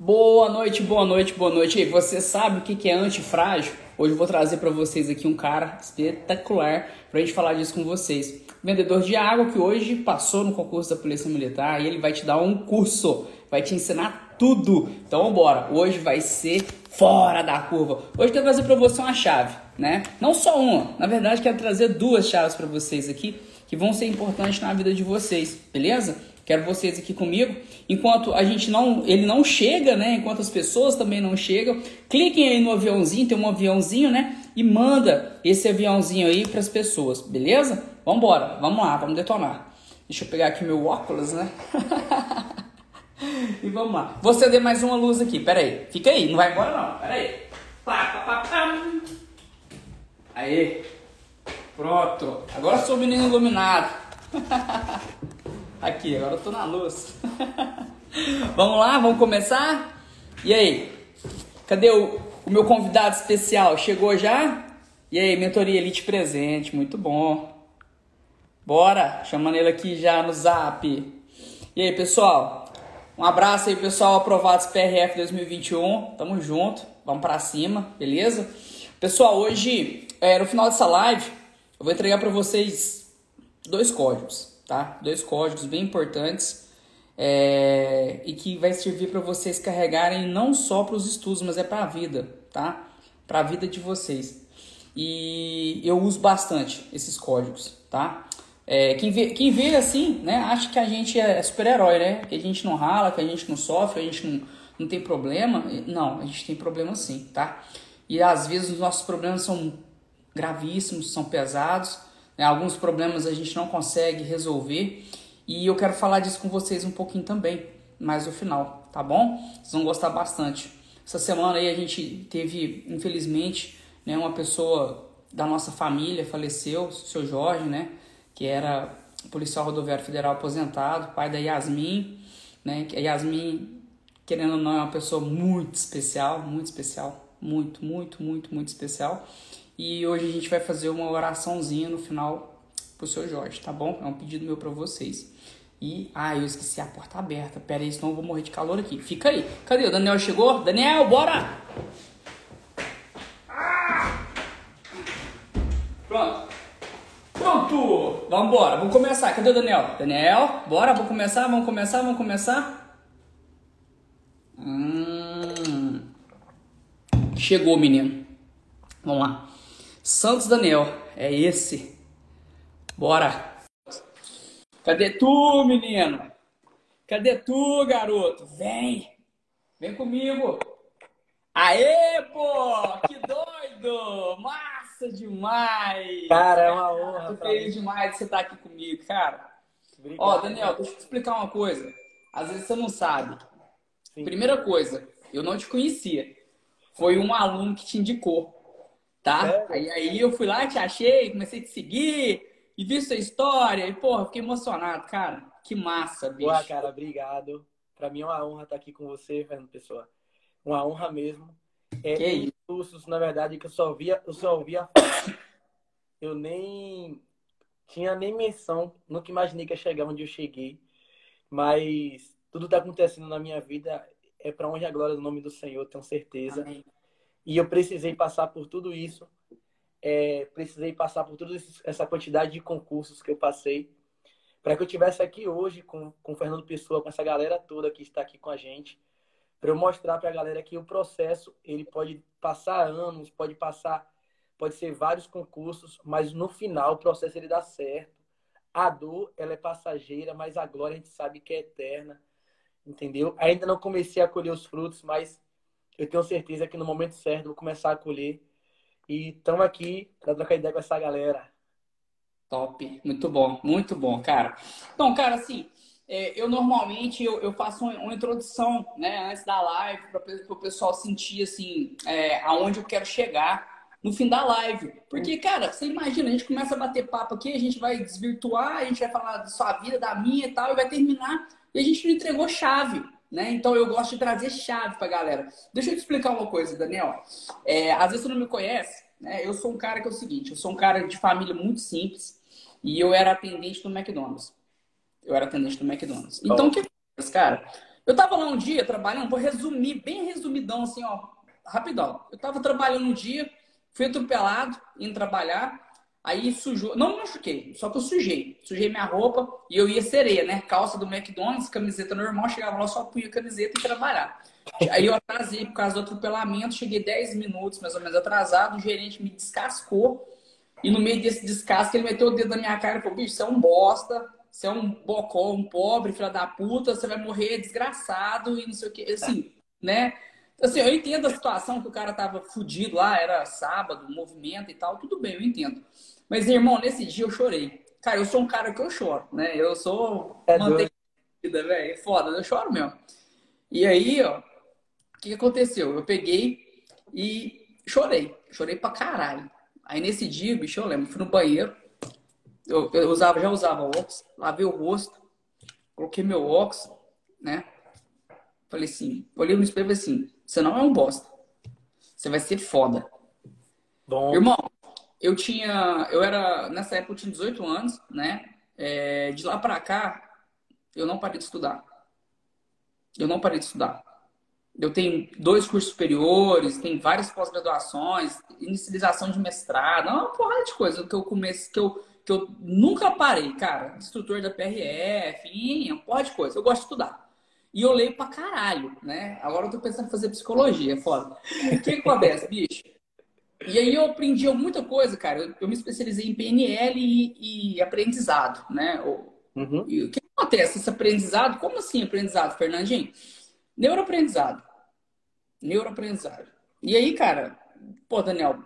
Boa noite, boa noite, boa noite. E você sabe o que é antifrágil? Hoje eu vou trazer para vocês aqui um cara espetacular para a gente falar disso com vocês. Vendedor de água que hoje passou no concurso da Polícia Militar e ele vai te dar um curso, vai te ensinar tudo. Então bora, hoje vai ser fora da curva. Hoje eu quero trazer para você uma chave, né? Não só uma, na verdade quero trazer duas chaves para vocês aqui que vão ser importantes na vida de vocês, beleza? Quero vocês aqui comigo. Enquanto a gente não, ele não chega, né? Enquanto as pessoas também não chegam, cliquem aí no aviãozinho, tem um aviãozinho, né? E manda esse aviãozinho aí para as pessoas, beleza? Vamos embora, vamos lá, vamos detonar. Deixa eu pegar aqui meu óculos, né? e vamos lá. Vou acender mais uma luz aqui, pera aí. Fica aí, não vai embora não, pera aí. Pá, pá, pá. Aí. Pronto. Agora sou o menino iluminado. Aqui, agora eu tô na luz. vamos lá, vamos começar? E aí? Cadê o, o meu convidado especial? Chegou já? E aí, mentoria Elite presente, muito bom. Bora, chamando ele aqui já no zap. E aí, pessoal? Um abraço aí, pessoal, aprovados PRF 2021. Tamo junto, vamos para cima, beleza? Pessoal, hoje, é, no final dessa live, eu vou entregar para vocês dois códigos tá? Dois códigos bem importantes é, e que vai servir para vocês carregarem não só para os estudos, mas é para a vida, tá? Para a vida de vocês. E eu uso bastante esses códigos, tá? É, quem, vê, quem vê assim, né, acha que a gente é super-herói, né? Que a gente não rala, que a gente não sofre, a gente não, não tem problema. Não, a gente tem problema sim, tá? E às vezes os nossos problemas são gravíssimos, são pesados, né? Alguns problemas a gente não consegue resolver e eu quero falar disso com vocês um pouquinho também, mais no final, tá bom? Vocês vão gostar bastante. Essa semana aí a gente teve, infelizmente, né, uma pessoa da nossa família faleceu, o seu Jorge, né, que era policial rodoviário federal aposentado, pai da Yasmin, né, a Yasmin, querendo ou não, é uma pessoa muito especial, muito especial, muito, muito, muito, muito especial. E hoje a gente vai fazer uma oraçãozinha no final pro seu Jorge, tá bom? É um pedido meu para vocês. E, ah, eu esqueci a porta aberta. Pera aí, senão eu vou morrer de calor aqui. Fica aí. Cadê? O Daniel chegou? Daniel, bora! Pronto. Pronto! Vamos embora, vamos começar. Cadê o Daniel? Daniel, bora, vamos começar, vamos começar, vamos começar. Hum. Chegou, menino. Vamos lá. Santos Daniel, é esse. Bora. Cadê tu, menino? Cadê tu, garoto? Vem. Vem comigo. Aê, pô! Que doido! Massa demais! Cara, é uma honra. Tô feliz demais de você estar aqui comigo, cara. Obrigado, Ó, Daniel, deixa eu te explicar uma coisa. Às vezes você não sabe. Sim. Primeira coisa, eu não te conhecia. Foi um aluno que te indicou tá? Aí, aí eu fui lá, te achei, comecei a te seguir e vi sua história e, porra, fiquei emocionado, cara. Que massa, bicho. Boa, cara, obrigado. Pra mim é uma honra estar aqui com você, Fernando Pessoa. Uma honra mesmo. É que discursos, na verdade, que eu só via, eu só ouvia. Eu nem tinha nem menção, nunca imaginei que ia chegar onde eu cheguei. Mas tudo está acontecendo na minha vida é para honra e a glória do nome do Senhor, tenho certeza. Amém. E eu precisei passar por tudo isso, é, precisei passar por toda essa quantidade de concursos que eu passei, para que eu tivesse aqui hoje com, com o Fernando Pessoa, com essa galera toda que está aqui com a gente, para eu mostrar para a galera que o processo ele pode passar anos, pode passar, pode ser vários concursos, mas no final o processo ele dá certo. A dor ela é passageira, mas a glória a gente sabe que é eterna, entendeu? Ainda não comecei a colher os frutos, mas eu tenho certeza que no momento certo eu vou começar a colher. E estamos aqui para trocar ideia com essa galera. Top, muito bom, muito bom, cara. Então, cara, assim, é, eu normalmente eu, faço uma, uma, introdução, né, antes da live, para o pessoal sentir, assim, é, aonde eu quero chegar no fim da live. Porque, cara, você imagina, a gente começa a bater papo aqui, a gente vai desvirtuar, a gente vai falar da sua vida, da minha e tal, e vai terminar, e a gente não entregou chave. Né? Então eu gosto de trazer chave para galera. Deixa eu te explicar uma coisa, Daniel. É, às vezes você não me conhece, né? Eu sou um cara que é o seguinte: eu sou um cara de família muito simples e eu era atendente do McDonald's. Eu era atendente do McDonald's. Então o que acontece, cara? Eu tava lá um dia trabalhando, vou resumir, bem resumidão, assim, ó, rapidão. Eu tava trabalhando um dia, fui atropelado, indo trabalhar, aí sujou, não machuquei, só que eu sujei. Sujei minha roupa e eu ia sereia, né? Calça do McDonald's, camiseta normal, chegava lá, só punha a camiseta e trabalhar. Aí eu atrasei por causa do atropelamento, cheguei 10 minutos mais ou menos atrasado, o gerente me descascou. E no meio desse descasque, ele meteu o dedo na minha cara e falou: bicho, você é um bosta, você é um bocó, um pobre, filho da puta, você vai morrer desgraçado e não sei o quê. Assim, né? Assim, eu entendo a situação que o cara tava fudido lá, era sábado, movimento e tal, tudo bem, eu entendo. Mas, irmão, nesse dia eu chorei. Cara, eu sou um cara que eu choro, né? Eu sou é mantequida, velho. É foda, eu choro mesmo. E aí, ó, o que aconteceu? Eu peguei e chorei. Chorei pra caralho. Aí nesse dia, bicho, eu lembro, fui no banheiro. Eu, eu usava, já usava óculos, lavei o rosto, coloquei meu óculos, né? Falei assim, olhei no espelho e falei assim, você não é um bosta. Você vai ser foda. Bom. Irmão, eu tinha. Eu era. Nessa época eu tinha 18 anos, né? É, de lá pra cá, eu não parei de estudar. Eu não parei de estudar. Eu tenho dois cursos superiores, tem várias pós-graduações, inicialização de mestrado, uma porrada de coisa que eu comecei, que eu, que eu nunca parei, cara. Instrutor da PRF, enfim, uma porra de coisa. Eu gosto de estudar. E eu leio pra caralho, né? Agora eu tô pensando em fazer psicologia, foda. O que acontece, bicho? E aí eu aprendi muita coisa, cara. Eu, eu me especializei em PNL e, e aprendizado, né? Uhum. E o que acontece? Esse aprendizado, como assim aprendizado, Fernandinho? Neuroaprendizado neuroaprendizagem. E aí, cara, pô, Daniel,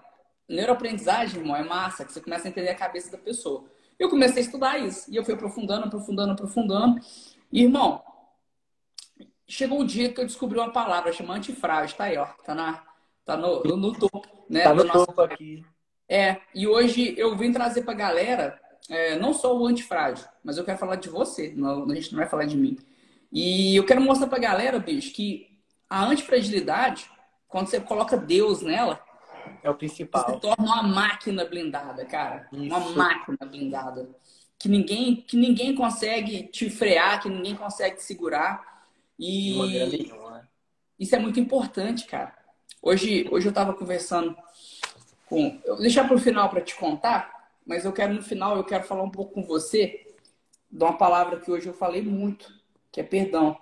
neuroaprendizagem, irmão, é massa, que você começa a entender a cabeça da pessoa. Eu comecei a estudar isso. E eu fui aprofundando, aprofundando, aprofundando. E, irmão, chegou o dia que eu descobri uma palavra chamada antifrágil. Tá aí, ó. Tá, na, tá no, no, no topo, né? Tá no topo aqui. É, e hoje eu vim trazer pra galera é, não só o antifrágil, mas eu quero falar de você. Não, a gente não vai falar de mim. E eu quero mostrar pra galera, bicho, que a antifragilidade, quando você coloca Deus nela, é o principal. Você torna uma máquina blindada, cara. Isso. Uma máquina blindada. Que ninguém, que ninguém consegue te frear, que ninguém consegue te segurar. E né? isso é muito importante, cara. Hoje, hoje eu estava conversando com. Eu vou deixar para o final para te contar, mas eu quero no final eu quero falar um pouco com você de uma palavra que hoje eu falei muito, que é perdão.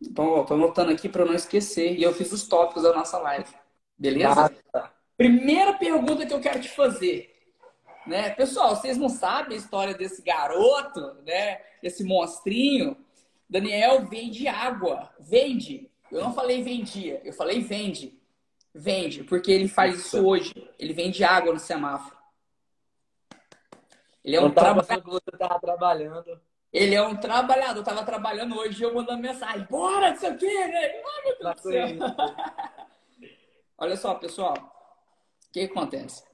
Então, tô anotando aqui para não esquecer. E eu fiz os tópicos da nossa live. Beleza? Primeira pergunta que eu quero te fazer. Né? Pessoal, vocês não sabem a história desse garoto, né? Esse monstrinho. Daniel vende água. Vende. Eu não falei vendia, eu falei vende. Vende, porque ele faz isso hoje. Ele vende água no semáforo. Ele é um trabalhador. Você estava trabalhando. Ele é um trabalhador, tava trabalhando hoje e eu mandando mensagem, bora, isso aqui, né? Ai, meu Deus do céu. Olha só, pessoal, o que acontece?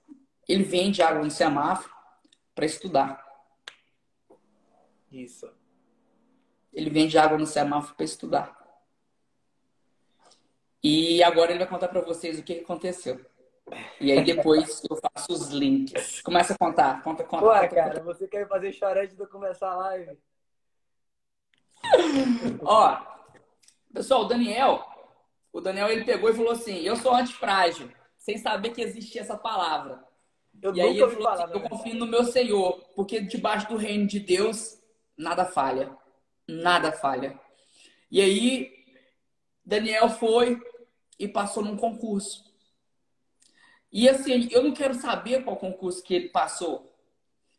Ele vende água no semáforo para estudar. Isso. Ele vende água no semáforo para estudar. E agora ele vai contar para vocês o que aconteceu. E aí depois eu faço os links. Começa a contar. Conta, conta. Ué, conta, cara, conta. você quer fazer chorar antes de eu começar a live? Ó, pessoal, o Daniel, o Daniel ele pegou e falou assim: Eu sou antifrágil, sem saber que existia essa palavra. Eu e aí ele falou assim, Eu confio no meu Senhor, porque debaixo do reino de Deus nada falha. Nada falha. E aí, Daniel foi e passou num concurso. E assim, eu não quero saber qual concurso que ele passou.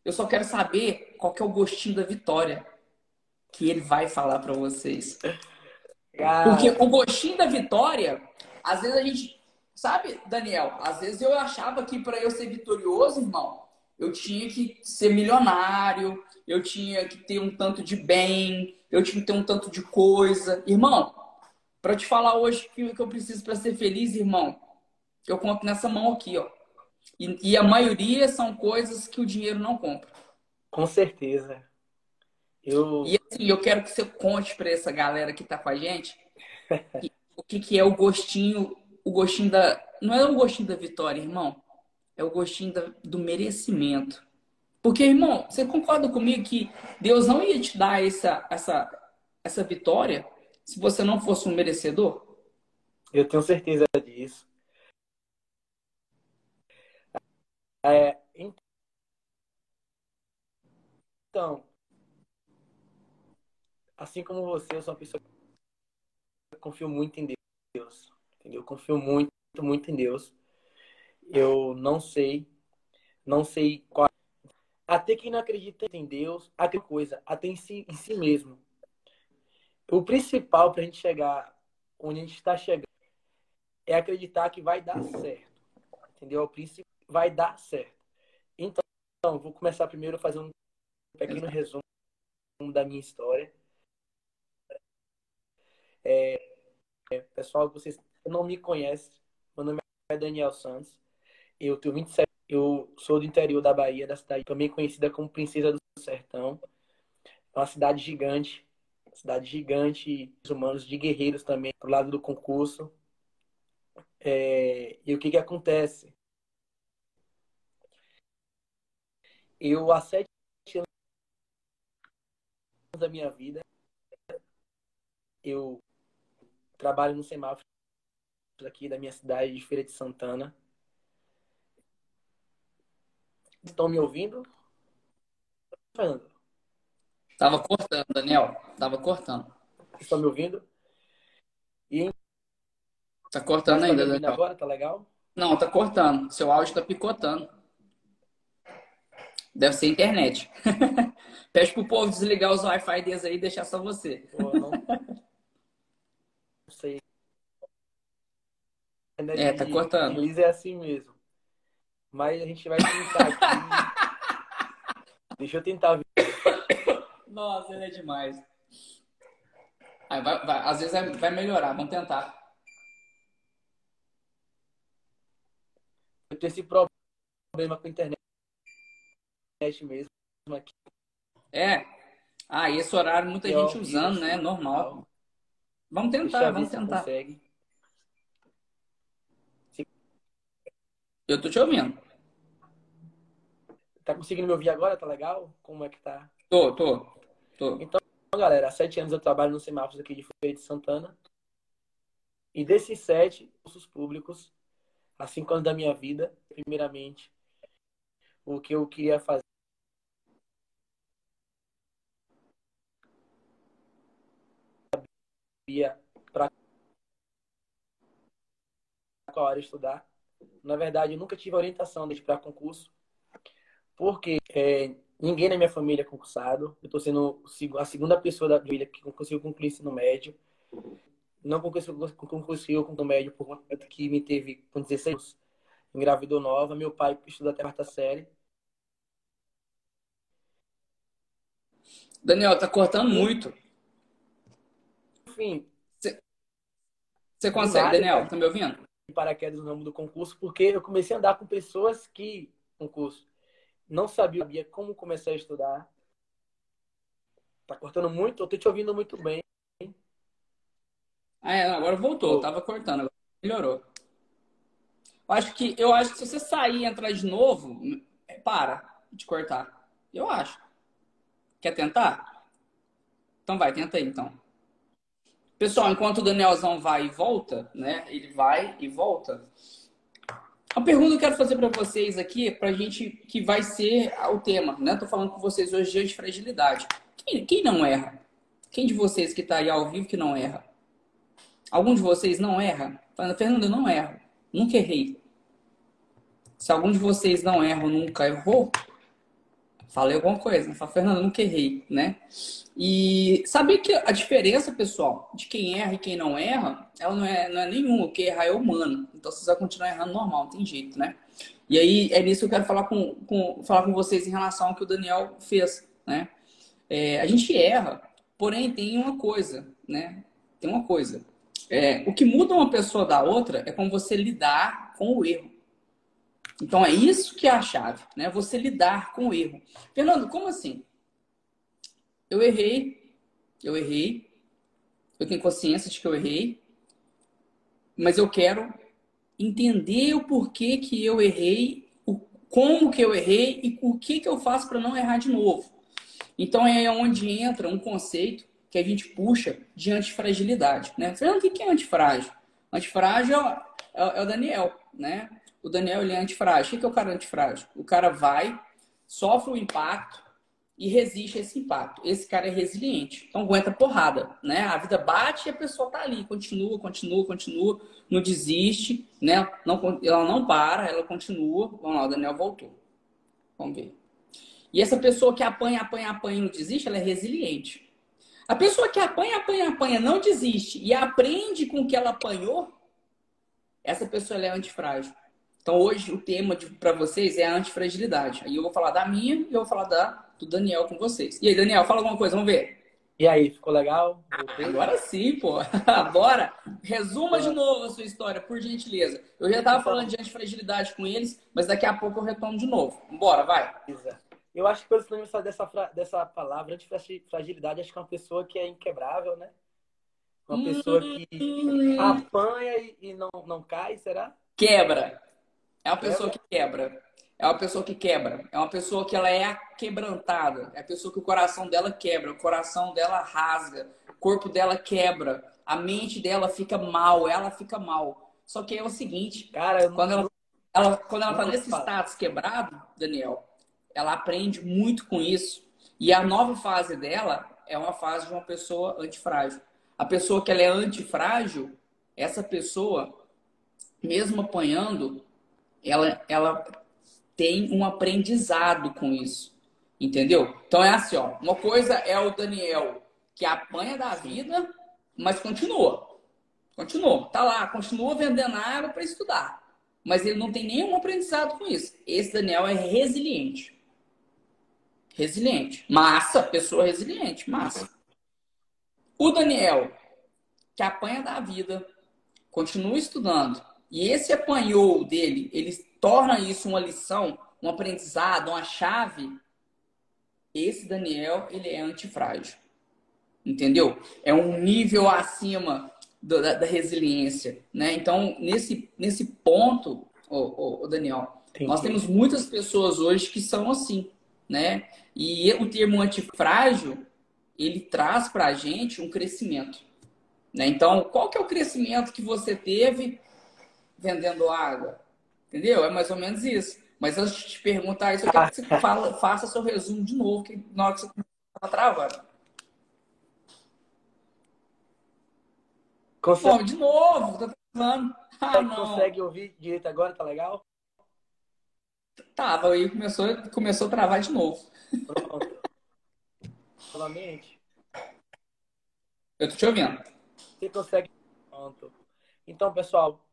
Eu só quero saber qual que é o gostinho da vitória que ele vai falar para vocês. Cara. Porque o gostinho da vitória, às vezes a gente, sabe, Daniel, às vezes eu achava que para eu ser vitorioso, irmão, eu tinha que ser milionário, eu tinha que ter um tanto de bem, eu tinha que ter um tanto de coisa. Irmão, para te falar hoje que eu preciso para ser feliz, irmão, eu conto nessa mão aqui, ó. E, e, a maioria são coisas que o dinheiro não compra. Com certeza. Eu... E assim, eu quero que você conte para essa galera que tá com a gente que, o que, que é o gostinho, o gostinho da. Não é o gostinho da vitória, irmão. É o gostinho da, do merecimento. Porque, irmão, você concorda comigo que Deus não ia te dar essa, essa, essa vitória se você não fosse um merecedor? Eu tenho certeza disso. É, então, assim como você, eu sou uma pessoa que confio muito em Deus. Entendeu? Eu confio muito, muito em Deus. Eu não sei, não sei qual. Até quem não acredita em Deus, aquela coisa, até em si, em si mesmo. O principal para a gente chegar onde a gente está chegando é acreditar que vai dar certo. Entendeu? O princípio vai dar certo. Então, vou começar primeiro fazendo um pequeno resumo da minha história. É, é, pessoal, vocês não me conhecem, meu nome é Daniel Santos. Eu tenho 27, eu sou do interior da Bahia, da cidade também conhecida como Princesa do Sertão. É uma cidade gigante, cidade gigante, humanos de guerreiros também, pro lado do concurso. É, e o que que acontece? Eu, há sete anos da minha vida, eu trabalho no semáforo aqui da minha cidade de Feira de Santana. Estão me ouvindo? Fernando? Tava cortando, Daniel. Tava cortando. Estão me ouvindo? E... Tá cortando tá ainda, Daniel. agora? Tá legal? Não, tá cortando. Seu áudio tá picotando. Deve ser internet. Pede pro povo desligar os Wi-Fi deles aí e deixar só você. Pô, não... não sei. É, tá cortando. Luiz é assim mesmo. Mas a gente vai tentar aqui. Deixa eu tentar ver. Nossa, ele é demais. Vai, vai, às vezes vai melhorar, vamos tentar. Eu tenho esse problema com a internet mesmo aqui. É. Ah, e esse horário muita eu gente usando, né? Normal. Vamos tentar, vamos tentar. Consegue. Eu tô te ouvindo. Tá conseguindo me ouvir agora? Tá legal? Como é que tá? Tô, tô. tô. Então, galera, há sete anos eu trabalho no semáforos aqui de Feira de Santana. E desses sete cursos públicos, há cinco anos da minha vida, primeiramente, o que eu queria fazer sabia para qual área estudar. Na verdade, eu nunca tive orientação de para concurso, porque é, ninguém na minha família é concursado. Eu estou sendo a segunda pessoa da família que conseguiu concluir ensino médio. Não conseguiu concluir o ensino médio por conta que me teve com 16 anos, engravidou nova. Meu pai estuda até a quarta série. Daniel, tá cortando muito enfim. Você consegue, Daniel? Tá me ouvindo? Paraquedas no ramo do concurso, porque eu comecei a andar com pessoas que, concurso, não sabia como começar a estudar. Tá cortando muito? Eu tô te ouvindo muito bem. Ah, é, agora voltou, oh. tava cortando, agora melhorou. Eu acho que eu acho que se você sair e entrar de novo, é, para de cortar. Eu acho. Quer tentar? Então vai, tenta aí então. Pessoal, enquanto o Danielzão vai e volta, né? Ele vai e volta. A pergunta que eu quero fazer para vocês aqui, para a gente, que vai ser o tema, né? Tô falando com vocês hoje de fragilidade. Quem, quem não erra? Quem de vocês que está aí ao vivo que não erra? Algum de vocês não erra? Fernando, eu não erro. Nunca errei. Se algum de vocês não erra nunca errou, falei alguma coisa. Fala, Fernando, nunca errei, né? E saber que a diferença, pessoal, de quem erra e quem não erra, ela não é, não é nenhuma. O que errar é humano. Então você vai continuar errando normal, não tem jeito, né? E aí é nisso que eu quero falar com, com, falar com vocês em relação ao que o Daniel fez, né? É, a gente erra, porém tem uma coisa, né? Tem uma coisa. É, o que muda uma pessoa da outra é como você lidar com o erro. Então é isso que é a chave, né? Você lidar com o erro. Fernando, como assim? Eu errei, eu errei, eu tenho consciência de que eu errei, mas eu quero entender o porquê que eu errei, o como que eu errei e o que que eu faço para não errar de novo. Então é onde entra um conceito que a gente puxa de antifragilidade, né? Fernando, o que é antifrágil? Antifrágil é, é, é o Daniel, né? O Daniel ele é antifrágil. O que é o cara antifrágil? O cara vai, sofre o impacto e resiste a esse impacto. Esse cara é resiliente. Então aguenta porrada, né? A vida bate e a pessoa tá ali, continua, continua, continua, não desiste, né? Não, ela não para, ela continua. Vamos lá, o Daniel voltou. Vamos ver. E essa pessoa que apanha, apanha, apanha e não desiste, ela é resiliente. A pessoa que apanha, apanha, apanha, não desiste e aprende com o que ela apanhou, essa pessoa é antifrágil. Então hoje o tema para vocês é a antifragilidade. Aí eu vou falar da minha e eu vou falar da do Daniel com vocês. E aí, Daniel, fala alguma coisa, vamos ver. E aí, ficou legal? Agora sim, pô. Bora. Resuma de novo a sua história, por gentileza. Eu já estava falando de antifragilidade com eles, mas daqui a pouco eu retomo de novo. Bora, vai. Eu acho que pelo sinônimo dessa, dessa palavra, antifragilidade, acho que é uma pessoa que é inquebrável, né? Uma pessoa que hum. apanha e, e, não, não cai, será? Quebra. É uma pessoa que quebra. É uma pessoa que quebra. É uma pessoa que ela é quebrantada. É a pessoa que o coração dela quebra, o coração dela rasga, o corpo dela quebra, a mente dela fica mal, ela fica mal. Só que é o seguinte, cara, quando ela, ela quando ela tá nesse status quebrado, Daniel, ela aprende muito com isso. E a nova fase dela é uma fase de uma pessoa antifrágil. A pessoa que ela é antifrágil, essa pessoa, mesmo apanhando, ela, ela tem um aprendizado com isso. Entendeu? Então é assim, ó. Uma coisa é o Daniel que apanha da vida, mas continua. Continua. Tá lá, continua vendendo água para estudar. Mas ele não tem nenhum aprendizado com isso. Esse Daniel é resiliente. Resiliente. Massa, pessoa resiliente, massa. O Daniel, que apanha da vida, continua estudando, e esse apanhou dele, ele torna isso uma lição, um aprendizado, uma chave, esse Daniel, ele é antifrágil. Entendeu? É um nível acima do, da, da, resiliência, né? Então, nesse, nesse ponto, ô, ô, Daniel, Entendi. nós temos muitas pessoas hoje que são assim, né? E o termo antifrágil, ele traz para a gente um crescimento. Né? Então, qual que é o crescimento que você teve vendendo água? Entendeu? É mais ou menos isso. Mas antes de te perguntar isso, eu quero que você fala, faça seu resumo de novo, que na hora que você está travando. Consegue... Pô, de novo, tá travando. Ah, não. Consegue ouvir direito agora? Tá legal? Tava, aí começou, começou a travar de novo. Pronto. Novamente. Eu tô te ouvindo. Você consegue. Pronto. Então, pessoal,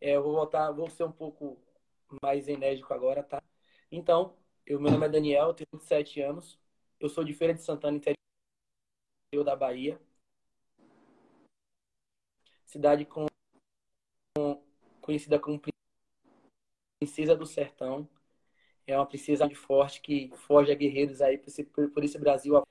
é, eu vou voltar, vou ser um pouco mais enérgico agora, tá? Então, eu, meu nome é Daniel, tenho 27 anos. Eu sou de Feira de Santana, interior da Bahia. Cidade com, com, conhecida como Princesa do Sertão. É uma princesa de forte que forja guerreiros aí por esse, por esse Brasil.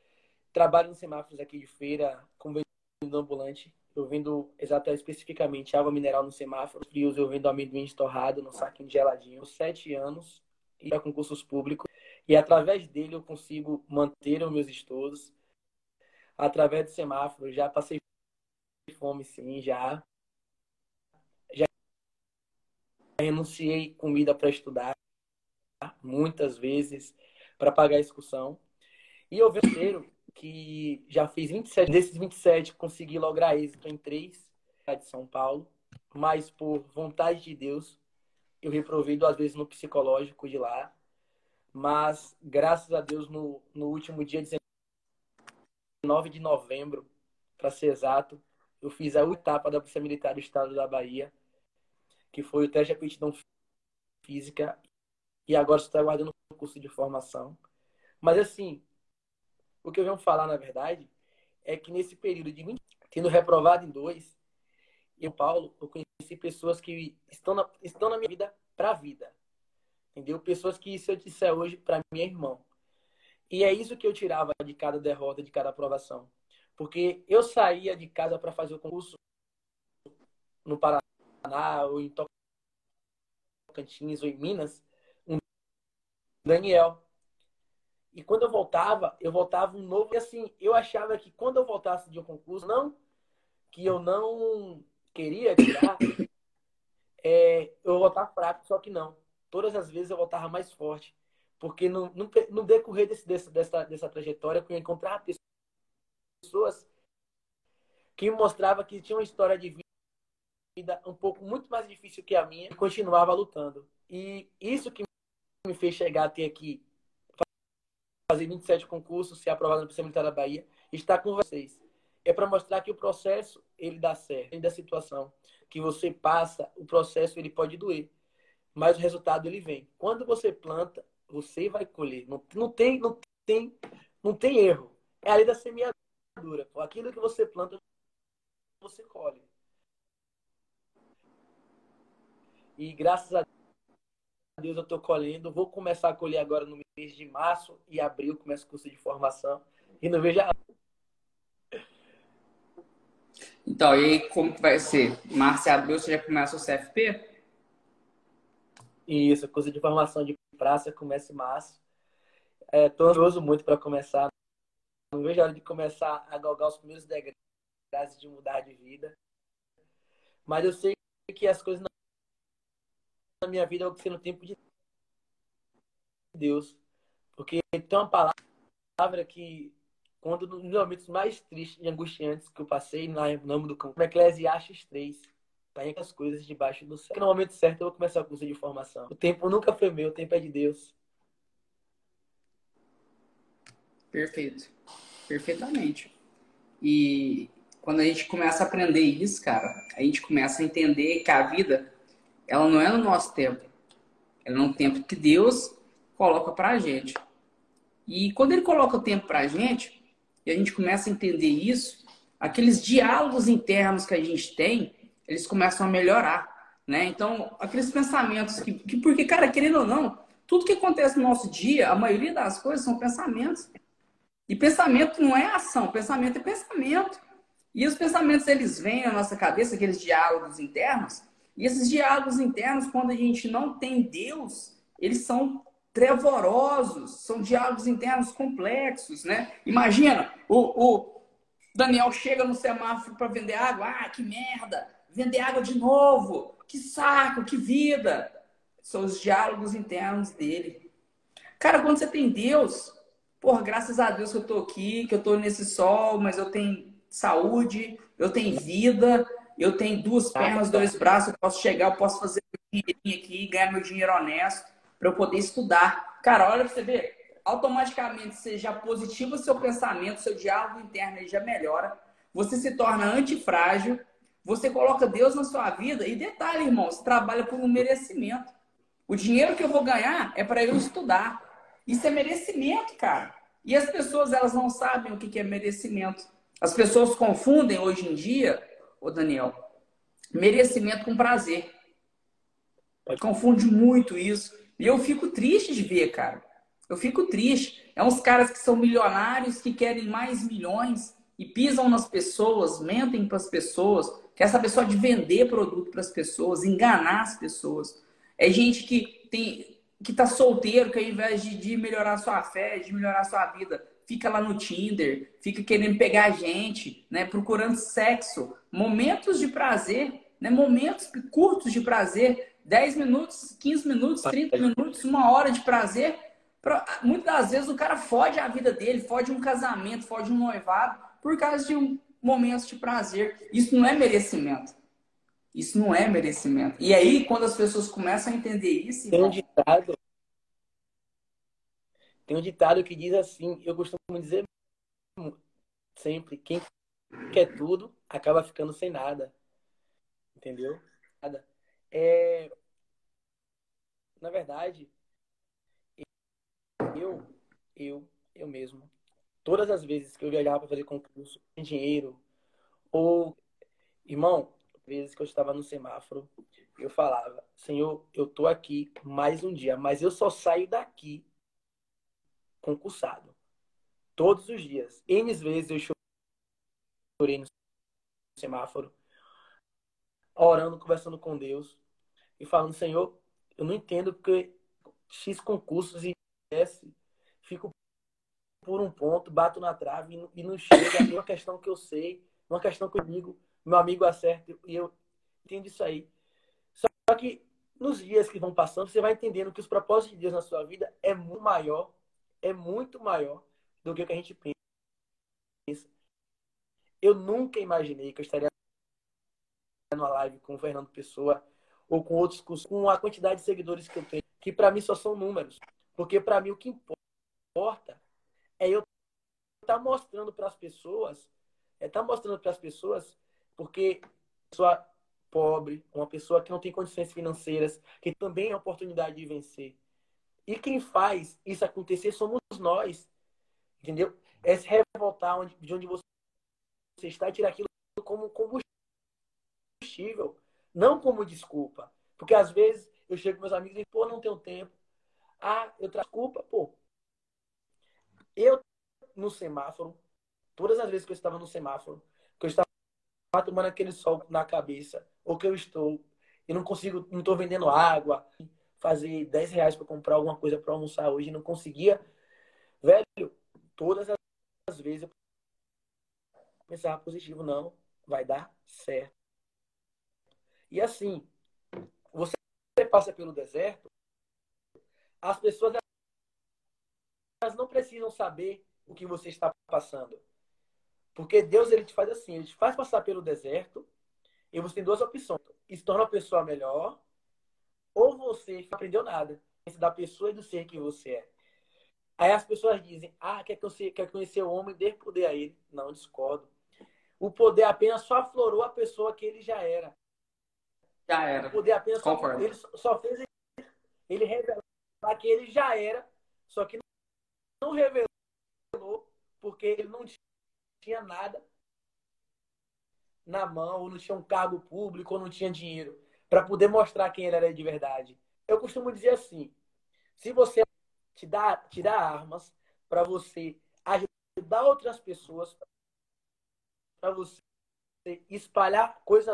Trabalho nos semáforos aqui de feira, como vendedor ambulante. Eu vendo exatamente especificamente água mineral no semáforo, frios eu vendo amendoim torrado no saquinho geladinho. Sete anos e a concursos públicos e através dele eu consigo manter os meus estudos. Através do semáforo já passei fome, sim, já já renunciei comida para estudar muitas vezes para pagar a excursão. E eu vejo que já fiz 27, desses 27 consegui lograr êxito em três de São Paulo, mas por vontade de Deus, eu reprovei duas vezes no psicológico de lá, mas graças a Deus no, no último dia 19 de novembro, para ser exato, eu fiz a etapa da Polícia Militar do Estado da Bahia, que foi o teste de aptidão física, e agora estou aguardando o curso de formação. Mas assim, o que eu venho falar, na verdade, é que nesse período de 20, tendo reprovado em dois, eu, Paulo, eu conheci pessoas que estão na, estão na minha vida para a vida. Entendeu? Pessoas que, se eu disser hoje, para mim é irmão. E é isso que eu tirava de cada derrota, de cada aprovação. Porque eu saía de casa para fazer o concurso no Paraná, ou em Tocantins, ou em Minas, um Daniel, E quando eu voltava, eu voltava um novo. E assim, eu achava que quando eu voltasse de um concurso, não que eu não queria tirar, é, eu voltava fraco, só que não. Todas as vezes eu voltava mais forte. Porque no, no, no decorrer desse, desse, dessa, dessa trajetória, eu encontrava pessoas que me mostravam que tinha uma história de vida um pouco muito mais difícil que a minha e continuava lutando. E isso que me fez chegar até aqui, fazer 27 concursos, ser aprovado no Polícia Militar da Bahia, estar com vocês. É para mostrar que o processo, ele dá certo. Dentro da situação que você passa, o processo ele pode doer, mas o resultado ele vem. Quando você planta, você vai colher. Não, não, tem, não, tem, não tem erro. É a lei da semeadura. Aquilo que você planta, você colhe. E graças a Deus eu estou colhendo. Vou começar a colher agora no mês de março e abril, começo o curso de formação. E não vejo a... Então, e aí como que vai ser? Março e abril você já começa o CFP? Isso, curso de formação de praça começa em março. Estou é, ansioso muito para começar. Não vejo a hora de começar a galgar os primeiros degraus de mudar de vida. Mas eu sei que as coisas na minha vida ser no tempo de Deus. Porque tem uma palavra que, quando nos momentos mais tristes e angustiantes que eu passei no nome do campo, Eclesiastes 3, Taem as coisas debaixo do céu. No momento certo eu vou começar o curso de formação. O tempo nunca foi meu, o tempo é de Deus. Perfeito. Perfeitamente. E quando a gente começa a aprender isso, cara, a gente começa a entender que a vida, ela não é no nosso tempo. Ela é no tempo que Deus coloca pra gente. E quando ele coloca o tempo pra gente, e a gente começa a entender isso, aqueles diálogos internos que a gente tem, eles começam a melhorar, né? Então, aqueles pensamentos que, que porque, cara, querendo ou não, tudo que acontece no nosso dia, a maioria das coisas são pensamentos. E pensamento não é ação, pensamento é pensamento. E os pensamentos, eles vêm na nossa cabeça, aqueles diálogos internos. E esses diálogos internos, quando a gente não tem Deus, eles são trevorosos, são diálogos internos complexos, né? Imagina, o, o Daniel chega no semáforo para vender água, ah, que merda! vender água de novo. Que saco, que vida. São os diálogos internos dele. Cara, quando você tem Deus, porra, graças a Deus que eu tô aqui, que eu tô nesse sol, mas eu tenho saúde, eu tenho vida, eu tenho duas pernas, dois braços, eu posso chegar, eu posso fazer meu dinheirinho aqui, ganhar meu dinheiro honesto para eu poder estudar. Cara, olha pra você ver, automaticamente você já positiva o seu pensamento, seu diálogo interno já melhora, você se torna antifrágil, você coloca Deus na sua vida e detalhe, irmão, você trabalha por um merecimento. O dinheiro que eu vou ganhar é para eu estudar. Isso é merecimento, cara. E as pessoas, elas não sabem o que é merecimento. As pessoas confundem hoje em dia, ô Daniel, merecimento com prazer. Confunde muito isso. E eu fico triste de ver, cara. Eu fico triste. É uns caras que são milionários, que querem mais milhões e pisam nas pessoas, mentem para as pessoas, que essa pessoa de vender produto para as pessoas, enganar as pessoas. É gente que tem que tá solteiro, que ao invés de, de melhorar sua fé, de melhorar sua vida, fica lá no Tinder, fica querendo pegar gente, né, procurando sexo, momentos de prazer, né, momentos curtos de prazer, 10 minutos, 15 minutos, 30 minutos, uma hora de prazer. Pra, muitas das vezes o cara fode a vida dele, fode um casamento, fode um noivado, por causa de um momentos de prazer. Isso não é merecimento. Isso não é merecimento. E aí, quando as pessoas começam a entender isso. Tem um ditado. Tem um ditado que diz assim: eu costumo dizer sempre: quem quer tudo acaba ficando sem nada. Entendeu? Nada. É... Na verdade, eu, eu, eu mesmo, todas as vezes que eu viajava para fazer concurso, sem dinheiro, ou, irmão, vezes que eu estava no semáforo, eu falava, Senhor, eu tô aqui mais um dia, mas eu só saio daqui concursado. Todos os dias. N vezes eu chorei no semáforo, orando, conversando com Deus e falando, Senhor, eu não entendo porque X concursos e fico por um ponto, bato na trave e não chega. É uma questão que eu sei, uma questão que eu digo, meu amigo acerta e eu entendo isso aí. Só que nos dias que vão passando, você vai entendendo que os propósitos de Deus na sua vida é muito maior, é muito maior do que o que a gente pensa. Eu nunca imaginei que eu estaria numa live com o Fernando Pessoa ou com outros cursos, com a quantidade de seguidores que eu tenho, que para mim só são números. Porque para mim o que importa é eu estar tá mostrando para as pessoas, é estar tá mostrando para as pessoas, porque pessoa pobre, uma pessoa que não tem condições financeiras, que também é oportunidade de vencer. E quem faz isso acontecer somos nós. Entendeu? É se revoltar de onde você está e tirar aquilo como combustível, não como desculpa. Porque às vezes eu chego com meus amigos e pô, não tenho tempo. Ah, eu trago desculpa, pô. Eu no semáforo, todas as vezes que eu estava no semáforo, que eu estava tomando aquele sol na cabeça, ou que eu estou e não consigo, não estou vendendo água, fazer 10 reais para comprar alguma coisa para almoçar hoje, não conseguia. Velho, todas as vezes eu pensava positivo, não, vai dar certo. E assim, você passa pelo deserto, as pessoas elas não precisam saber o que você está passando. Porque Deus ele te faz assim, ele te faz passar pelo deserto e você tem duas opções. Se torna uma pessoa melhor ou você não aprendeu nada da pessoa e do ser que você é. Aí as pessoas dizem, ah, quer, conhecer, quer conhecer o homem, dê poder a ele. Não, discordo. O poder apenas só aflorou a pessoa que ele já era. Já era. O poder apenas só, ele só fez ele revelar que ele já era, só que não revelou porque ele não tinha nada na mão, ou não tinha um cargo público, ou não tinha dinheiro para poder mostrar quem ele era de verdade. Eu costumo dizer assim: se você te dá, te dá armas para você ajudar outras pessoas, para você espalhar coisas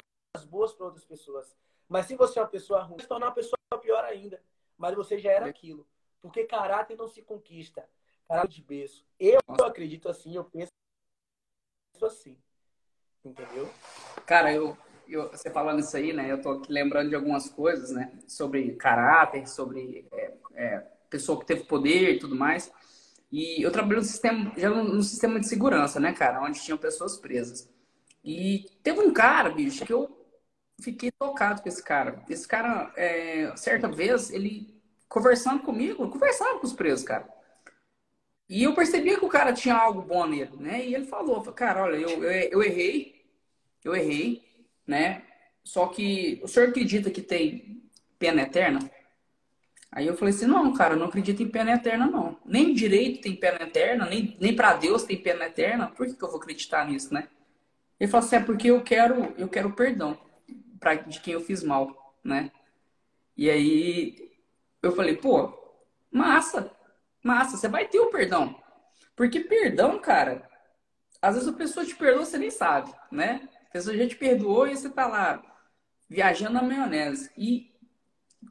boas para outras pessoas. Mas se você é uma pessoa ruim, se tornar uma pessoa pior ainda. Mas você já era aquilo. Porque caráter não se conquista. Caráter de berço. Eu acredito assim, eu penso assim. Entendeu? Cara, eu, eu, você falando isso aí, né? Eu tô aqui lembrando de algumas coisas, né? Sobre caráter, sobre é, é, pessoa que teve poder e tudo mais. E eu trabalhei no sistema, já no, sistema de segurança, né, cara? Onde tinham pessoas presas. E teve um cara, bicho, que eu fiquei tocado com esse cara. Esse cara, é, certa vez, ele conversando comigo, conversava com os presos, cara. E eu percebia que o cara tinha algo bom nele, né? E ele falou, cara, olha, eu, eu, eu errei, eu errei, né? Só que o senhor acredita que tem pena eterna? Aí eu falei assim, não, cara, eu não acredito em pena eterna, não. Nem direito tem pena eterna, nem, nem para Deus tem pena eterna. Por que, que eu vou acreditar nisso, né? Ele falou assim, é porque eu quero, eu quero perdão pra, de quem eu fiz mal, né? E aí eu falei, pô, massa, massa, você vai ter o perdão. Porque perdão, cara, às vezes a pessoa te perdoa, você nem sabe, né? A pessoa já te perdoou e você tá lá viajando na maionese. E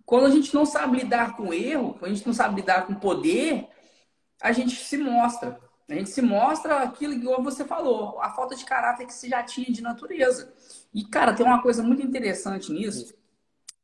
quando a gente não sabe lidar com erro, quando a gente não sabe lidar com poder, a gente se mostra. A gente se mostra aquilo igual você falou, a falta de caráter que você já tinha de natureza. E, cara, tem uma coisa muito interessante nisso,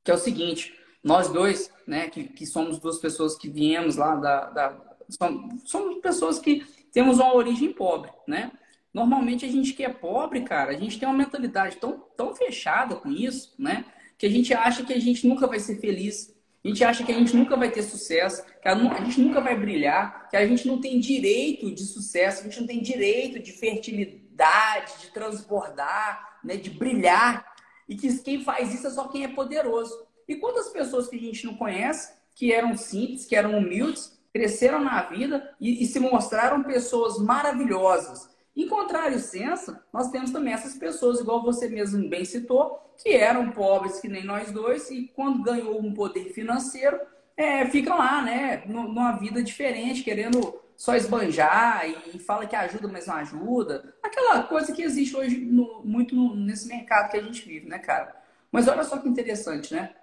que é o seguinte: nós dois, né, que, que somos duas pessoas que viemos lá da. da somos, somos pessoas que temos uma origem pobre, né? Normalmente a gente que é pobre, cara, a gente tem uma mentalidade tão, tão fechada com isso, né? Que a gente acha que a gente nunca vai ser feliz, a gente acha que a gente nunca vai ter sucesso, que a gente nunca vai brilhar, que a gente não tem direito de sucesso, a gente não tem direito de fertilidade, de transbordar, né, de brilhar. E que quem faz isso é só quem é poderoso. E quantas pessoas que a gente não conhece, que eram simples, que eram humildes, cresceram na vida e, e se mostraram pessoas maravilhosas, em contrário senso, nós temos também essas pessoas, igual você mesmo bem citou, que eram pobres que nem nós dois e quando ganhou um poder financeiro, é, ficam lá, né, numa vida diferente, querendo só esbanjar e fala que ajuda, mas não ajuda. Aquela coisa que existe hoje no, muito no, nesse mercado que a gente vive, né, cara? Mas olha só que interessante, né?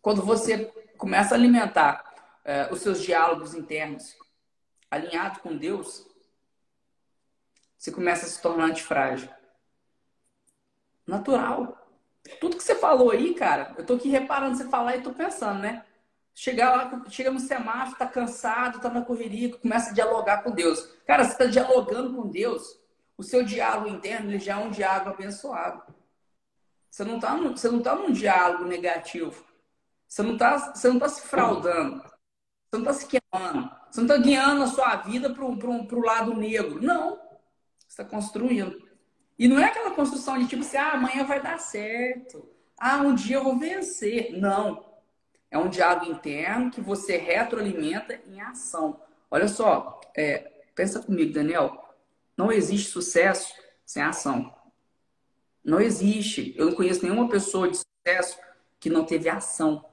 Quando você começa a alimentar é, os seus diálogos internos alinhado com Deus, você começa a se tornar antifrágil. Natural. Tudo que você falou aí, cara, eu tô aqui reparando você falar e tô pensando, né? Chegar lá, chega no semáforo, tá cansado, tá na correria, começa a dialogar com Deus. Cara, você tá dialogando com Deus, o seu diálogo interno ele já é um diálogo abençoado. Você não tá, você não tá num diálogo negativo. Você não tá, você não tá se fraudando. Você não tá se queimando. Você não tá guiando a sua vida pro, pro lado negro. Não. Está construindo. E não é aquela construção de tipo assim, ah, amanhã vai dar certo. Ah, um dia eu vou vencer. Não. É um diálogo interno que você retroalimenta em ação. Olha só, é, pensa comigo, Daniel. Não existe sucesso sem ação. Não existe. Eu não conheço nenhuma pessoa de sucesso que não teve ação.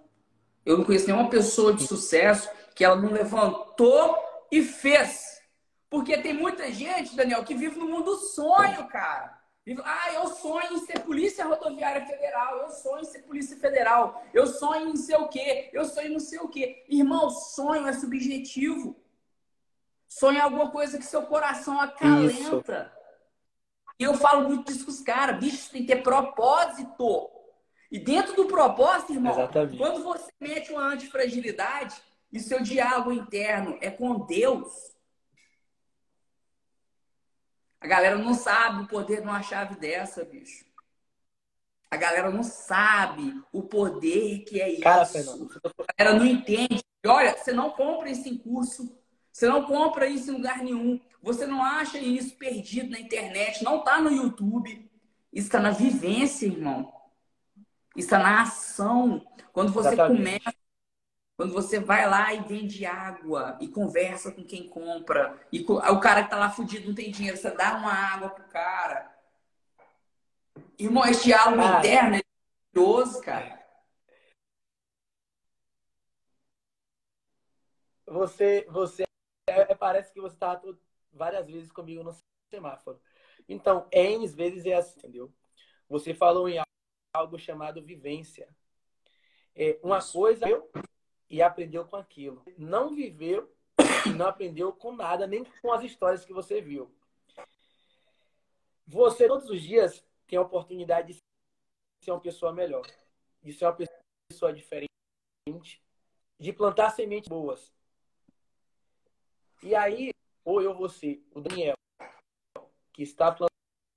Eu não conheço nenhuma pessoa de sucesso que ela não levantou e fez. Porque tem muita gente, Daniel, que vive no mundo do sonho, cara. Ah, eu sonho em ser polícia rodoviária federal, eu sonho em ser polícia federal, eu sonho em ser o quê, eu sonho em não sei o quê. Irmão, sonho é subjetivo. Sonho é alguma coisa que seu coração acalenta. E eu falo muito disso com os caras, bicho, tem que ter propósito. E dentro do propósito, irmão, Exatamente. quando você mete uma antifragilidade e seu diálogo interno é com Deus, a galera não sabe o poder de uma chave dessa, bicho. A galera não sabe o poder que é isso. Cara, a galera não entende. E olha, você não compra isso em curso, você não compra isso em lugar nenhum. Você não acha isso perdido na internet, não tá no YouTube. Isso está na vivência, irmão. Está na ação. Quando você Exatamente. começa quando você vai lá e vende água e conversa com quem compra, e o cara que tá lá fudido não tem dinheiro, você dá uma água pro cara. Irmão, esse diálogo ah. interno é maravilhoso, cara. Você, você é, parece que você tá várias vezes comigo no semáforo. Então, N vezes é assim, entendeu? Você falou em algo chamado vivência. É, uma coisa eu e aprendeu com aquilo. Não viveu não aprendeu com nada, nem com as histórias que você viu. Você, todos os dias, tem a oportunidade de ser uma pessoa melhor, de ser uma pessoa diferente, de plantar sementes boas. E aí, ou eu, você, o Daniel, que está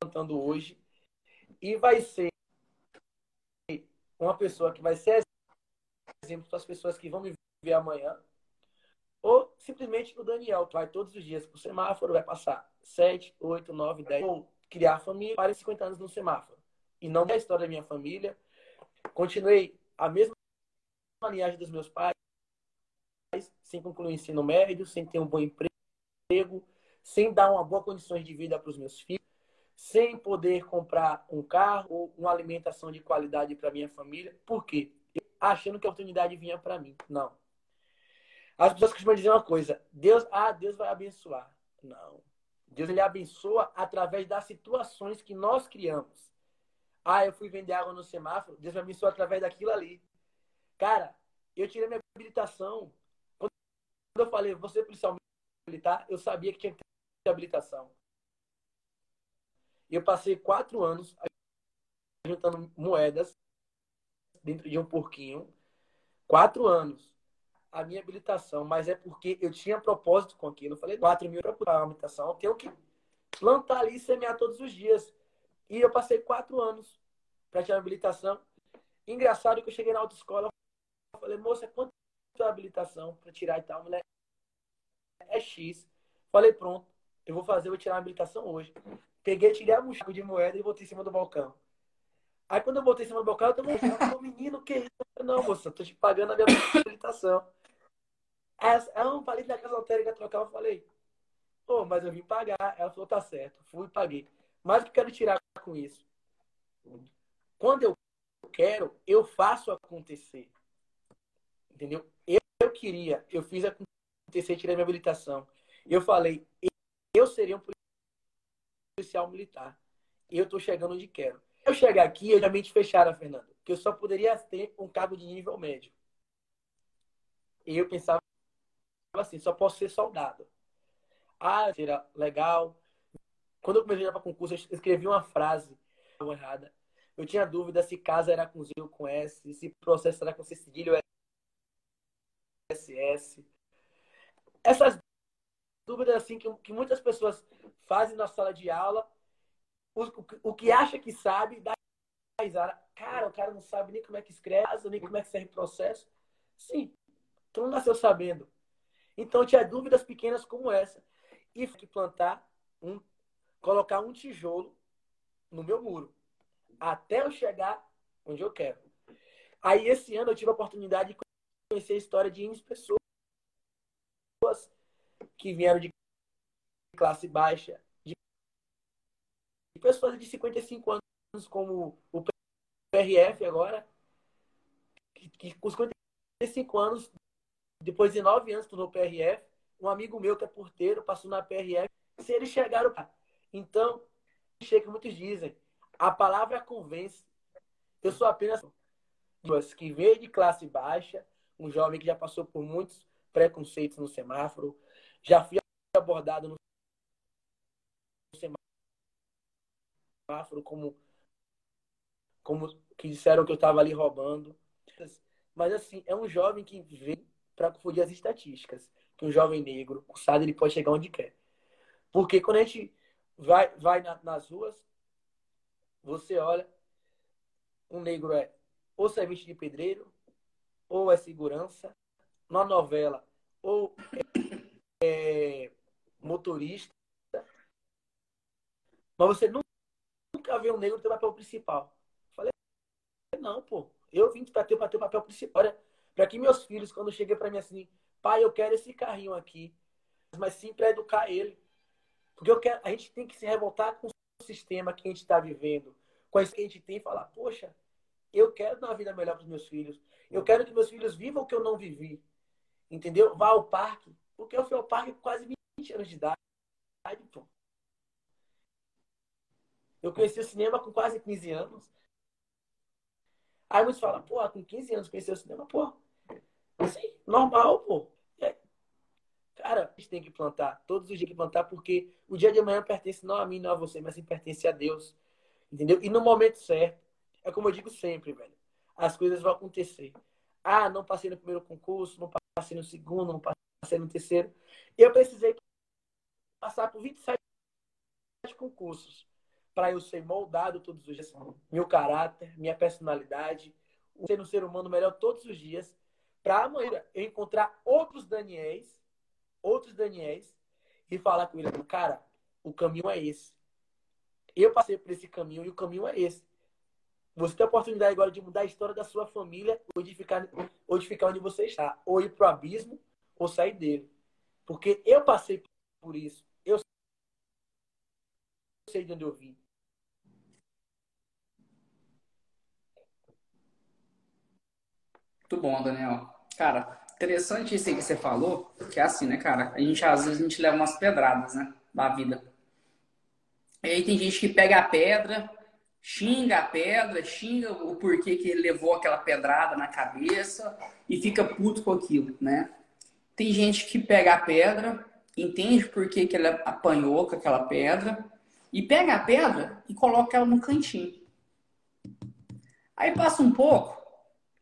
plantando hoje, e vai ser uma pessoa que vai ser exemplo para as pessoas que vão me ver amanhã. Ou simplesmente o Daniel, vai todos os dias para o semáforo, vai passar 7, 8, 9, 10, ou criar família para 50 anos no semáforo. E não é a história da minha família. Continuei a mesma linhagem dos meus pais, sem concluir o ensino médio, sem ter um bom emprego, sem dar uma boa condições de vida para os meus filhos, sem poder comprar um carro ou uma alimentação de qualidade para minha família. Por quê? Achando que a oportunidade vinha para mim. Não. As pessoas costumam dizer uma coisa: Deus, ah, Deus vai abençoar. Não. Deus ele abençoa através das situações que nós criamos. Ah, eu fui vender água no semáforo, Deus me abençoou através daquilo ali. Cara, eu tirei minha habilitação. Quando eu falei, você é policial militar, eu sabia que tinha que ter habilitação. Eu passei quatro anos juntando moedas dentro de um porquinho, quatro anos, a minha habilitação, mas é porque eu tinha propósito com aquilo. Eu falei, quatro mil para a habilitação, eu tenho que plantar ali e semear todos os dias. E eu passei quatro anos para tirar a habilitação. Engraçado que eu cheguei na autoescola, eu falei, moça, quanto é a habilitação para tirar e tal? Mulher, é X. Falei, pronto, eu vou fazer, vou tirar a habilitação hoje. Peguei, tirei a mochila de moeda e botei em cima do balcão. Aí quando eu botei em cima do meu eu falei, menino, que isso? Não, moça, tô te pagando a minha habilitação. Ela não falei da casa lotérica trocar, eu falei, pô, mas eu vim pagar. Ela falou, tá certo, fui e paguei. Mas o que eu quero tirar com isso? Quando eu quero, eu faço acontecer. Entendeu? Eu, eu queria, eu fiz acontecer, tirei minha habilitação. Eu falei, eu seria um policial militar. Eu tô chegando onde quero eu chegar aqui, eu já mente fechada, Fernando, que eu só poderia ter um cargo de nível médio. E eu pensava assim, só posso ser soldado. Ah, era legal. Quando eu comecei a para concurso, eu escrevi uma frase errada. Eu tinha dúvida se casa era com Z ou com S, se processo era com C cedilha ou SS. Essas dúvidas assim que, que muitas pessoas fazem na sala de aula, o, o, que acha que sabe, dá risada. Cara, o cara não sabe nem como é que escreve, nem como é que serve processo. Sim, tu não nasceu sabendo. Então, tinha dúvidas pequenas como essa. E que plantar um, colocar um tijolo no meu muro. Até eu chegar onde eu quero. Aí, esse ano, eu tive a oportunidade de conhecer a história de pessoas que vieram de classe baixa, pessoas de 55 anos, como o PRF agora, que, que com 55 anos, depois de 9 anos, tornou PRF. Um amigo meu que é porteiro passou na PRF. Se eles chegaram. Então, chega muitos dizem, a palavra convence. Eu sou apenas que veio de classe baixa, um jovem que já passou por muitos preconceitos no semáforo, já fui abordado no semáforo como como que disseram que eu estava ali roubando. Mas assim, é um jovem que vem para confundir as estatísticas. Que um jovem negro, cursado, ele pode chegar onde quer. Porque quando a gente vai, vai na, nas ruas, você olha, um negro é ou servente de pedreiro, ou é segurança. Na novela, ou é, é motorista. Mas você nunca um negro ter papel principal. Falei, não, pô. Eu vim para ter, ter o papel principal. Para que meus filhos, quando cheguei para mim assim, pai, eu quero esse carrinho aqui, mas sim para educar ele. Porque eu quero, a gente tem que se revoltar com o sistema que a gente está vivendo, com isso que a gente tem e falar, poxa, eu quero dar uma vida melhor para os meus filhos. Eu quero que meus filhos vivam o que eu não vivi. Entendeu? Vá ao parque. Porque eu fui ao parque com quase 20 anos de idade. Pô. Eu conheci o cinema com quase 15 anos. Aí muitos falam, pô, com 15 anos conheceu o cinema, pô. Assim, normal, pô. É. Cara, a gente tem que plantar. Todos os dias que plantar, porque o dia de amanhã pertence não a mim, não a você, mas sim pertence a Deus. Entendeu? E no momento certo. É como eu digo sempre, velho. As coisas vão acontecer. Ah, não passei no primeiro concurso, não passei no segundo, não passei no terceiro. Eu precisei passar por 27 concursos para eu ser moldado todos os dias, meu caráter, minha personalidade, ser um ser humano melhor todos os dias, para amanhã eu encontrar outros Daniels, outros Daniels e falar com ele, cara, o caminho é esse. Eu passei por esse caminho e o caminho é esse. Você tem a oportunidade agora de mudar a história da sua família ou de ficar, ou de ficar onde você está. Ou ir para o abismo ou sair dele. Porque eu passei por isso. Sei de onde eu vim. Muito bom, Daniel. Cara, interessante isso aí que você falou, que é assim, né, cara? A gente, às vezes, a gente leva umas pedradas, né, da vida. E aí tem gente que pega a pedra, xinga a pedra, xinga o porquê que ele levou aquela pedrada na cabeça e fica puto com aquilo, né? Tem gente que pega a pedra, entende por que, que ele apanhou com aquela pedra e pega a pedra e coloca ela no cantinho. Aí passa um pouco,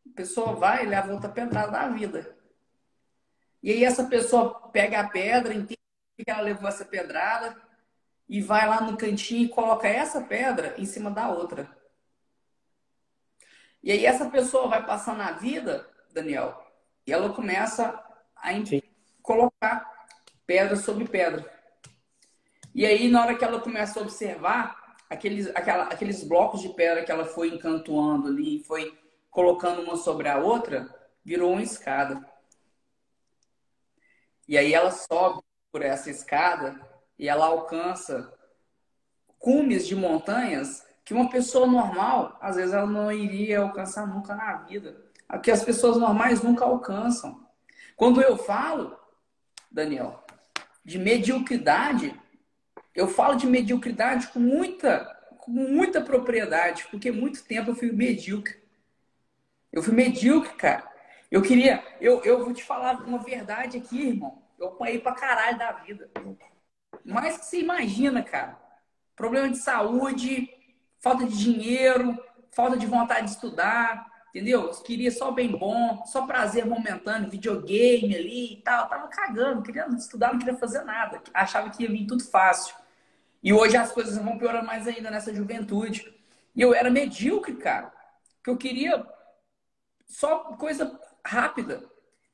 a pessoa vai e leva outra pedrada da vida. E aí essa pessoa pega a pedra, entende que ela levou essa pedrada, e vai lá no cantinho e coloca essa pedra em cima da outra. E aí essa pessoa vai passar na vida, Daniel, e ela começa a Sim. colocar pedra sobre pedra. E aí, na hora que ela começa a observar aqueles, aquela, aqueles blocos de pedra que ela foi encantoando ali, foi colocando uma sobre a outra, virou uma escada. E aí ela sobe por essa escada e ela alcança cumes de montanhas que uma pessoa normal, às vezes, ela não iria alcançar nunca na vida. Que as pessoas normais nunca alcançam. Quando eu falo, Daniel, de mediocridade, eu falo de mediocridade com muita, com muita propriedade, porque muito tempo eu fui medíocre. Eu fui medíocre, cara. Eu queria, eu, eu vou te falar uma verdade aqui, irmão. Eu apanhei pra caralho da vida. mais que você imagina, cara. Problema de saúde, falta de dinheiro, falta de vontade de estudar, entendeu? Queria só bem bom, só prazer momentâneo, videogame ali e tal. tava cagando, queria estudar, não queria fazer nada. Achava que ia vir tudo fácil. E hoje as coisas vão piorando mais ainda nessa juventude. E eu era medíocre, cara. Que eu queria só coisa rápida.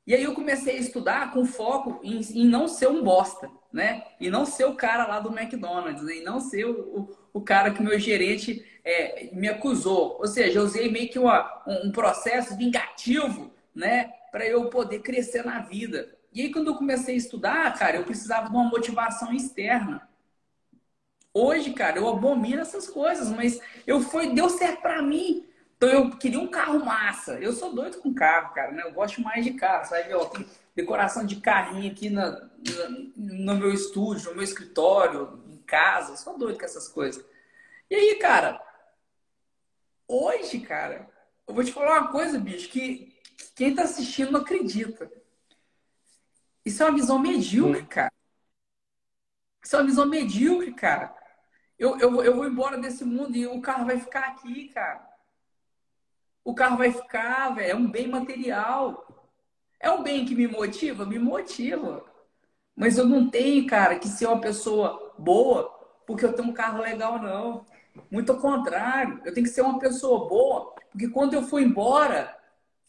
E aí eu comecei a estudar com foco em, em, não ser um bosta, né? E não ser o cara lá do McDonald's, e não ser o, o, o cara que meu gerente é, me acusou. Ou seja, eu usei meio que uma, um processo vingativo, né? Para eu poder crescer na vida. E aí, quando eu comecei a estudar, cara, eu precisava de uma motivação externa. Hoje, cara, eu abomino essas coisas, mas eu foi deu certo para mim então eu queria um carro massa. Eu sou doido com carro, cara, né? Eu gosto mais de carro, sabe? Ó, tem decoração de carrinho aqui na, na, no meu estúdio, no meu escritório, em casa. Eu sou doido com essas coisas. E aí, cara, hoje, cara, eu vou te falar uma coisa, bicho, que quem tá assistindo não acredita. Isso é uma visão medíocre, cara. Isso é uma visão medíocre, cara. Eu, eu, eu vou embora desse mundo e o carro vai ficar aqui, cara o carro vai ficar, velho. É um bem material. É um bem que me motiva? Me motiva. Mas eu não tenho, cara, que ser uma pessoa boa porque eu tenho um carro legal, não. Muito ao contrário. Eu tenho que ser uma pessoa boa porque quando eu for embora,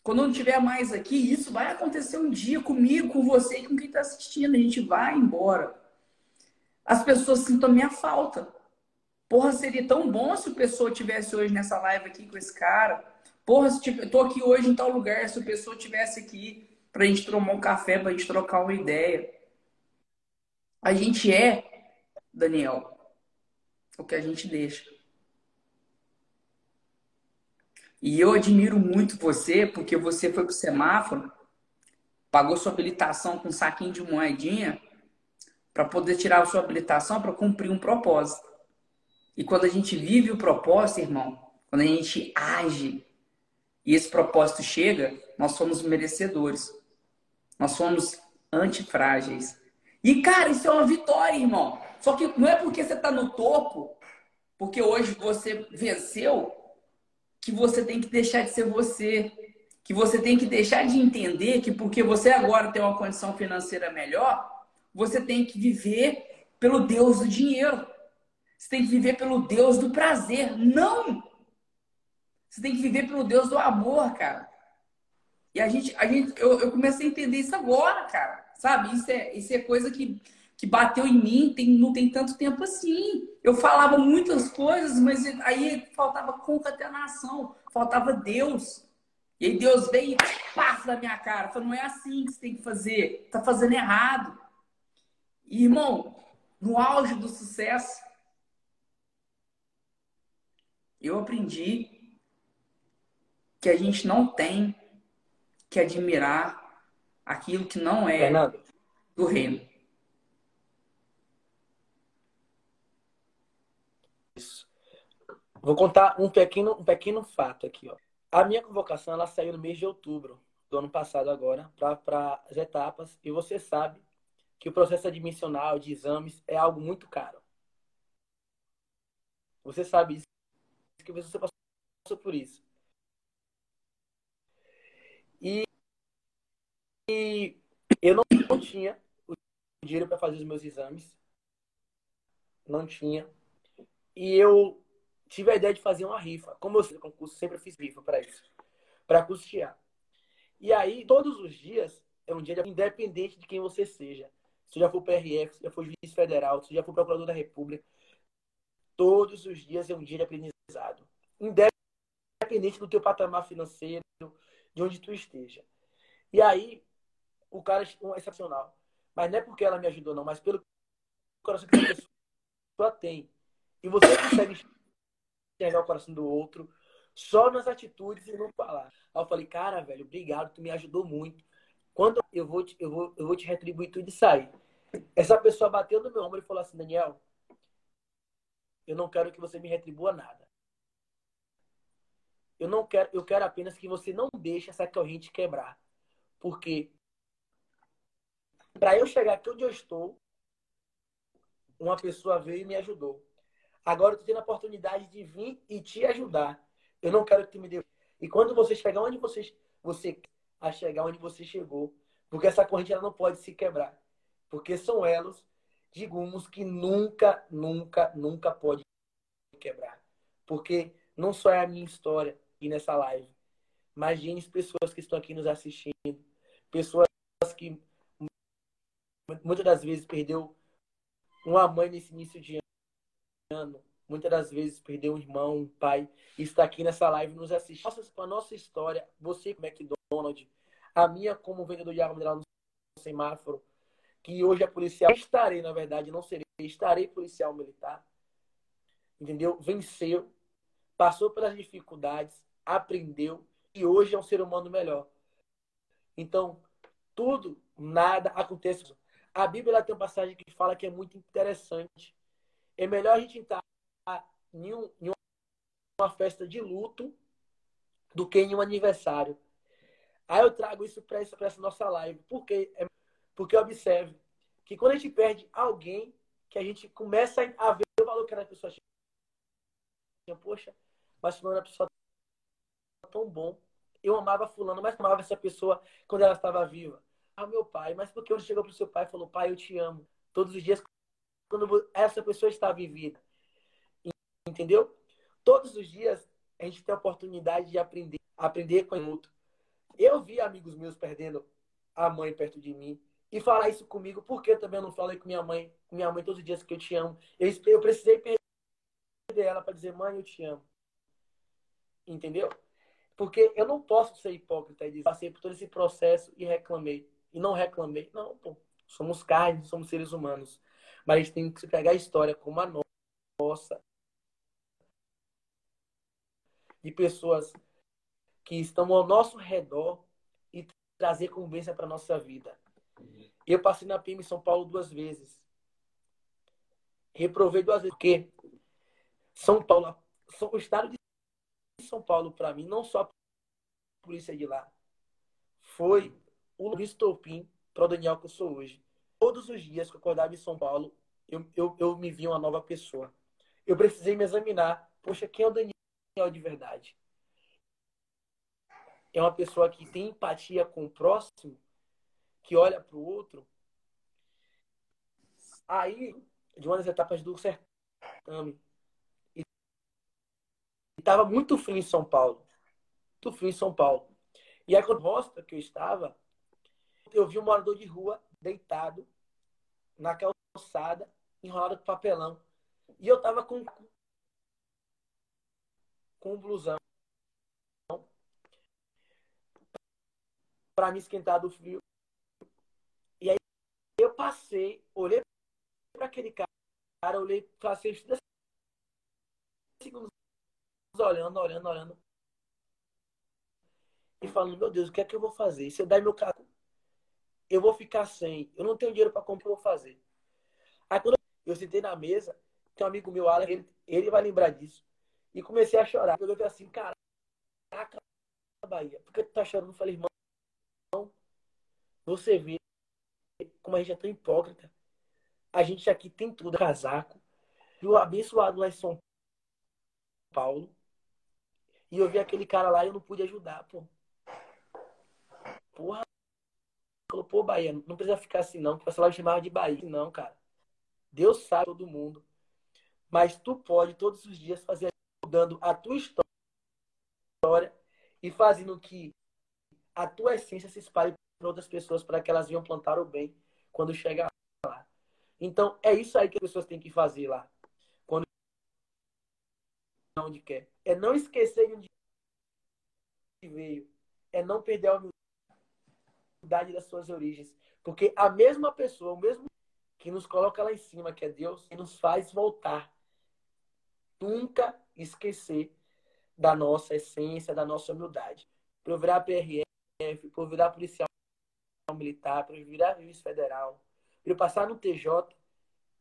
quando eu não estiver mais aqui, isso vai acontecer um dia comigo, com você e com quem está assistindo. A gente vai embora. As pessoas sintam a minha falta. Porra, seria tão bom se o pessoa tivesse hoje nessa live aqui com esse cara Porra, se tipo, eu tô aqui hoje em tal lugar, se a pessoa tivesse aqui pra gente tomar um café, pra gente trocar uma ideia. A gente é, Daniel, o que a gente deixa. E eu admiro muito você, porque você foi pro semáforo, pagou sua habilitação com um saquinho de moedinha para poder tirar a sua habilitação para cumprir um propósito. E quando a gente vive o propósito, irmão, quando a gente age e esse propósito chega, nós somos merecedores. Nós somos antifrágeis. E, cara, isso é uma vitória, irmão. Só que não é porque você está no topo, porque hoje você venceu, que você tem que deixar de ser você. Que você tem que deixar de entender que porque você agora tem uma condição financeira melhor, você tem que viver pelo Deus do dinheiro. Você tem que viver pelo Deus do prazer. Não! Você tem que viver pelo Deus do amor, cara. E a gente, a gente eu, eu comecei a entender isso agora, cara. Sabe? Isso é, isso é coisa que, que bateu em mim tem, não tem tanto tempo assim. Eu falava muitas coisas, mas aí faltava concatenação, faltava Deus. E aí Deus veio e passa na minha cara. Falou, não é assim que você tem que fazer. Tá fazendo errado. E, irmão, no auge do sucesso, eu aprendi que a gente não tem que admirar aquilo que não é Fernando. do reino. Isso. Vou contar um pequeno, um pequeno fato aqui. Ó. A minha convocação ela saiu no mês de outubro do ano passado agora para as etapas e você sabe que o processo admissional de exames é algo muito caro. Você sabe isso, que você passou por isso. E, e eu não, não tinha o dinheiro para fazer os meus exames. Não tinha. E eu tive a ideia de fazer uma rifa. Como eu sei concurso, sempre fiz rifa para isso. Para custear. E aí, todos os dias, é um dia de... independente de quem você seja. Se já for PRF, se já for juiz federal, se já for procurador da República, todos os dias é um dia de aprendizado. Independente do teu patamar financeiro, de onde tu esteja. E aí, o cara é excepcional. Mas não é porque ela me ajudou, não, mas pelo coração que a pessoa tem. E você consegue enxergar o coração do outro só nas atitudes e não falar. Aí eu falei, cara, velho, obrigado, tu me ajudou muito. Quando eu vou te, eu vou, eu vou te retribuir tudo isso aí. Essa pessoa bateu no meu ombro e falou assim, Daniel, eu não quero que você me retribua nada. Eu não quero, eu quero apenas que você não deixe essa corrente quebrar. Porque para eu chegar aqui onde eu estou, uma pessoa veio e me ajudou. Agora eu tô tendo a oportunidade de vir e te ajudar. Eu não quero que tu me dê. E quando você chegar onde você, você a chegar onde você chegou, porque essa corrente ela não pode se quebrar, porque são elos de gumos que nunca, nunca, nunca pode quebrar, porque não só é a minha história nessa live, mas de pessoas que estão aqui nos assistindo, pessoas que muitas das vezes perdeu uma mãe nesse início de ano, muitas das vezes perdeu um irmão, um pai, e está aqui nessa live nos assistindo. Nossa, a nossa história, você como McDonald's, a minha como vendedor de água mineral no semáforo, que hoje é policial, estarei, na verdade, não serei, estarei policial militar, entendeu? Venceu, passou pelas dificuldades, aprendeu e hoje é um ser humano melhor. Então, tudo, nada acontece. A Bíblia tem uma passagem que fala que é muito interessante. É melhor a gente estar em, um, em uma festa de luto do que em um aniversário. Aí eu trago isso para essa, nossa live. Por quê? É, porque observe que quando a gente perde alguém, que a gente começa a ver o valor que a pessoa tinha. Poxa, mas fulano uma pessoa tão bom. Eu amava fulano, mas amava essa pessoa quando ela estava viva. Ah, meu pai, mas porque ele chegou para o seu pai e falou, pai, eu te amo. Todos os dias, quando essa pessoa está vivida. Entendeu? Todos os dias a gente tem a oportunidade de aprender, aprender com o outro. Eu vi amigos meus perdendo a mãe perto de mim e falar isso comigo, porque eu também não falei com minha mãe, com minha mãe todos os dias que eu te amo. Eu, eu precisei perder ela para dizer, mãe, eu te amo. Entendeu? Porque eu não posso ser hipócrita e dizer, passei por todo esse processo e reclamei. E não reclamei. Não, pô. Somos carne, somos seres humanos. Mas tem que pegar a história como a nossa de pessoas que estão ao nosso redor e trazer convivência para nossa vida. Eu passei na PIM em São Paulo duas vezes. Reprovei duas vezes, porque São Paulo, o estado de São Paulo, para mim, não só a polícia de lá, foi o estopim para o Daniel que eu sou hoje. Todos os dias que eu acordava em São Paulo, eu, eu, eu me vi uma nova pessoa. Eu precisei me examinar. Poxa, quem é o Daniel? de verdade. É uma pessoa que tem empatia com o próximo, que olha para o outro. Aí, de uma das etapas do certame, estava muito frio em São Paulo. Muito frio em São Paulo. E aí, quando rosta que eu estava, eu vi um morador de rua deitado na calçada, enrolado com papelão. E eu tava com com blusão para me esquentar do frio. E aí eu passei, olhei para aquele cara, olhei, passei segundos olhando, olhando, olhando. E falando, meu Deus, o que é que eu vou fazer? Se eu der meu carro, eu vou ficar sem. Eu não tenho dinheiro para comprar, eu vou fazer. Aí quando eu sentei na mesa, tem um amigo meu, Alan, ele, ele vai lembrar disso. E comecei a chorar. Eu falei assim, caraca, Bahia, por que tu tá chorando? Eu falei, irmão, você vê como a gente é tão hipócrita. A gente aqui tem tudo, casaco. E o abençoado lá em São Paulo. E eu vi aquele cara lá e eu não pude ajudar, pô. Porra. Falou, pô, Bahia, não precisa ficar assim não, que o pessoal chamava de Bahia. Não, cara. Deus sabe todo mundo. Mas tu pode todos os dias fazer mudando a tua história e fazendo que a tua essência se espalhe para outras pessoas para que elas venham plantar o bem quando chegar lá. Então, é isso aí que as pessoas têm que fazer lá. Onde quer. É não esquecer de onde veio. É não perder a humildade das suas origens. Porque a mesma pessoa, o mesmo que nos coloca lá em cima, que é Deus, que nos faz voltar. Nunca esquecer da nossa essência, da nossa humildade. Para eu virar PRF, para eu virar policial militar, para eu virar juiz federal, para eu passar no TJ,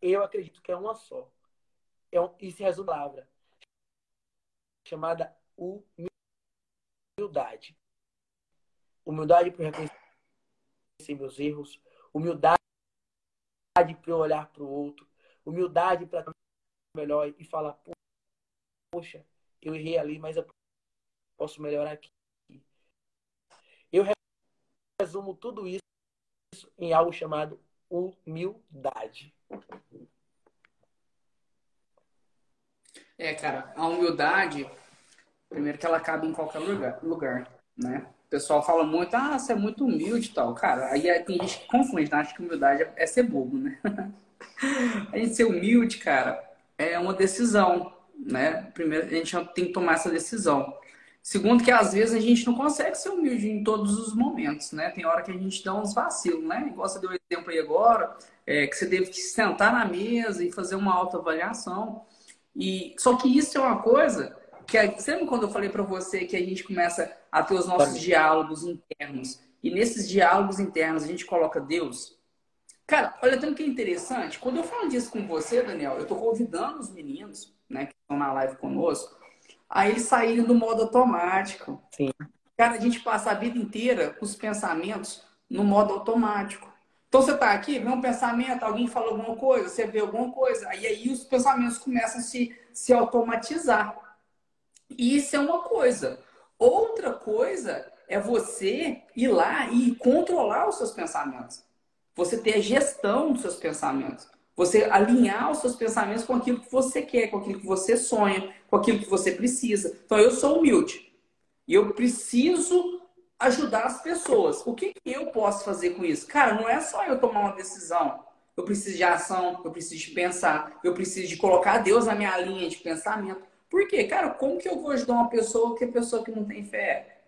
eu acredito que é uma só. É um, e se resume palavra chamada humildade. Humildade para reconhecer meus erros, humildade para olhar para o outro, humildade para melhor e falar, poxa, eu errei ali, mas eu posso melhorar aqui. Eu resumo tudo isso em algo chamado humildade. É, cara, a humildade, primeiro que ela cabe em qualquer lugar, lugar né? O pessoal fala muito, ah, você é muito humilde e tal. Cara, aí tem gente que confunde, né? acha que humildade é ser bobo, né? a gente ser humilde, cara, é uma decisão, né? Primeiro, a gente tem que tomar essa decisão. Segundo, que às vezes a gente não consegue ser humilde em todos os momentos, né? Tem hora que a gente dá uns vacilos, né? Igual você deu exemplo aí agora, é, que você teve que sentar na mesa e fazer uma autoavaliação. E só que isso é uma coisa que você lembra quando eu falei para você que a gente começa a ter os nossos diálogos internos e nesses diálogos internos a gente coloca Deus? Cara, olha tanto que é interessante. Quando eu falo disso com você, Daniel, eu estou convidando os meninos, né, que estão na live conosco, a eles saírem do modo automático. Sim. Cara, a gente passa a vida inteira com os pensamentos no modo automático. Então você está aqui, vê um pensamento, alguém falou alguma coisa, você vê alguma coisa, e aí os pensamentos começam a se, se automatizar. E isso é uma coisa. Outra coisa é você ir lá e controlar os seus pensamentos. Você ter a gestão dos seus pensamentos. Você alinhar os seus pensamentos com aquilo que você quer, com aquilo que você sonha, com aquilo que você precisa. Então eu sou humilde. E eu preciso ajudar as pessoas. O que, que eu posso fazer com isso? Cara, não é só eu tomar uma decisão. Eu preciso de ação, eu preciso de pensar, eu preciso de colocar Deus na minha linha de pensamento. Por quê? Cara, como que eu vou ajudar uma pessoa que é pessoa que não tem fé?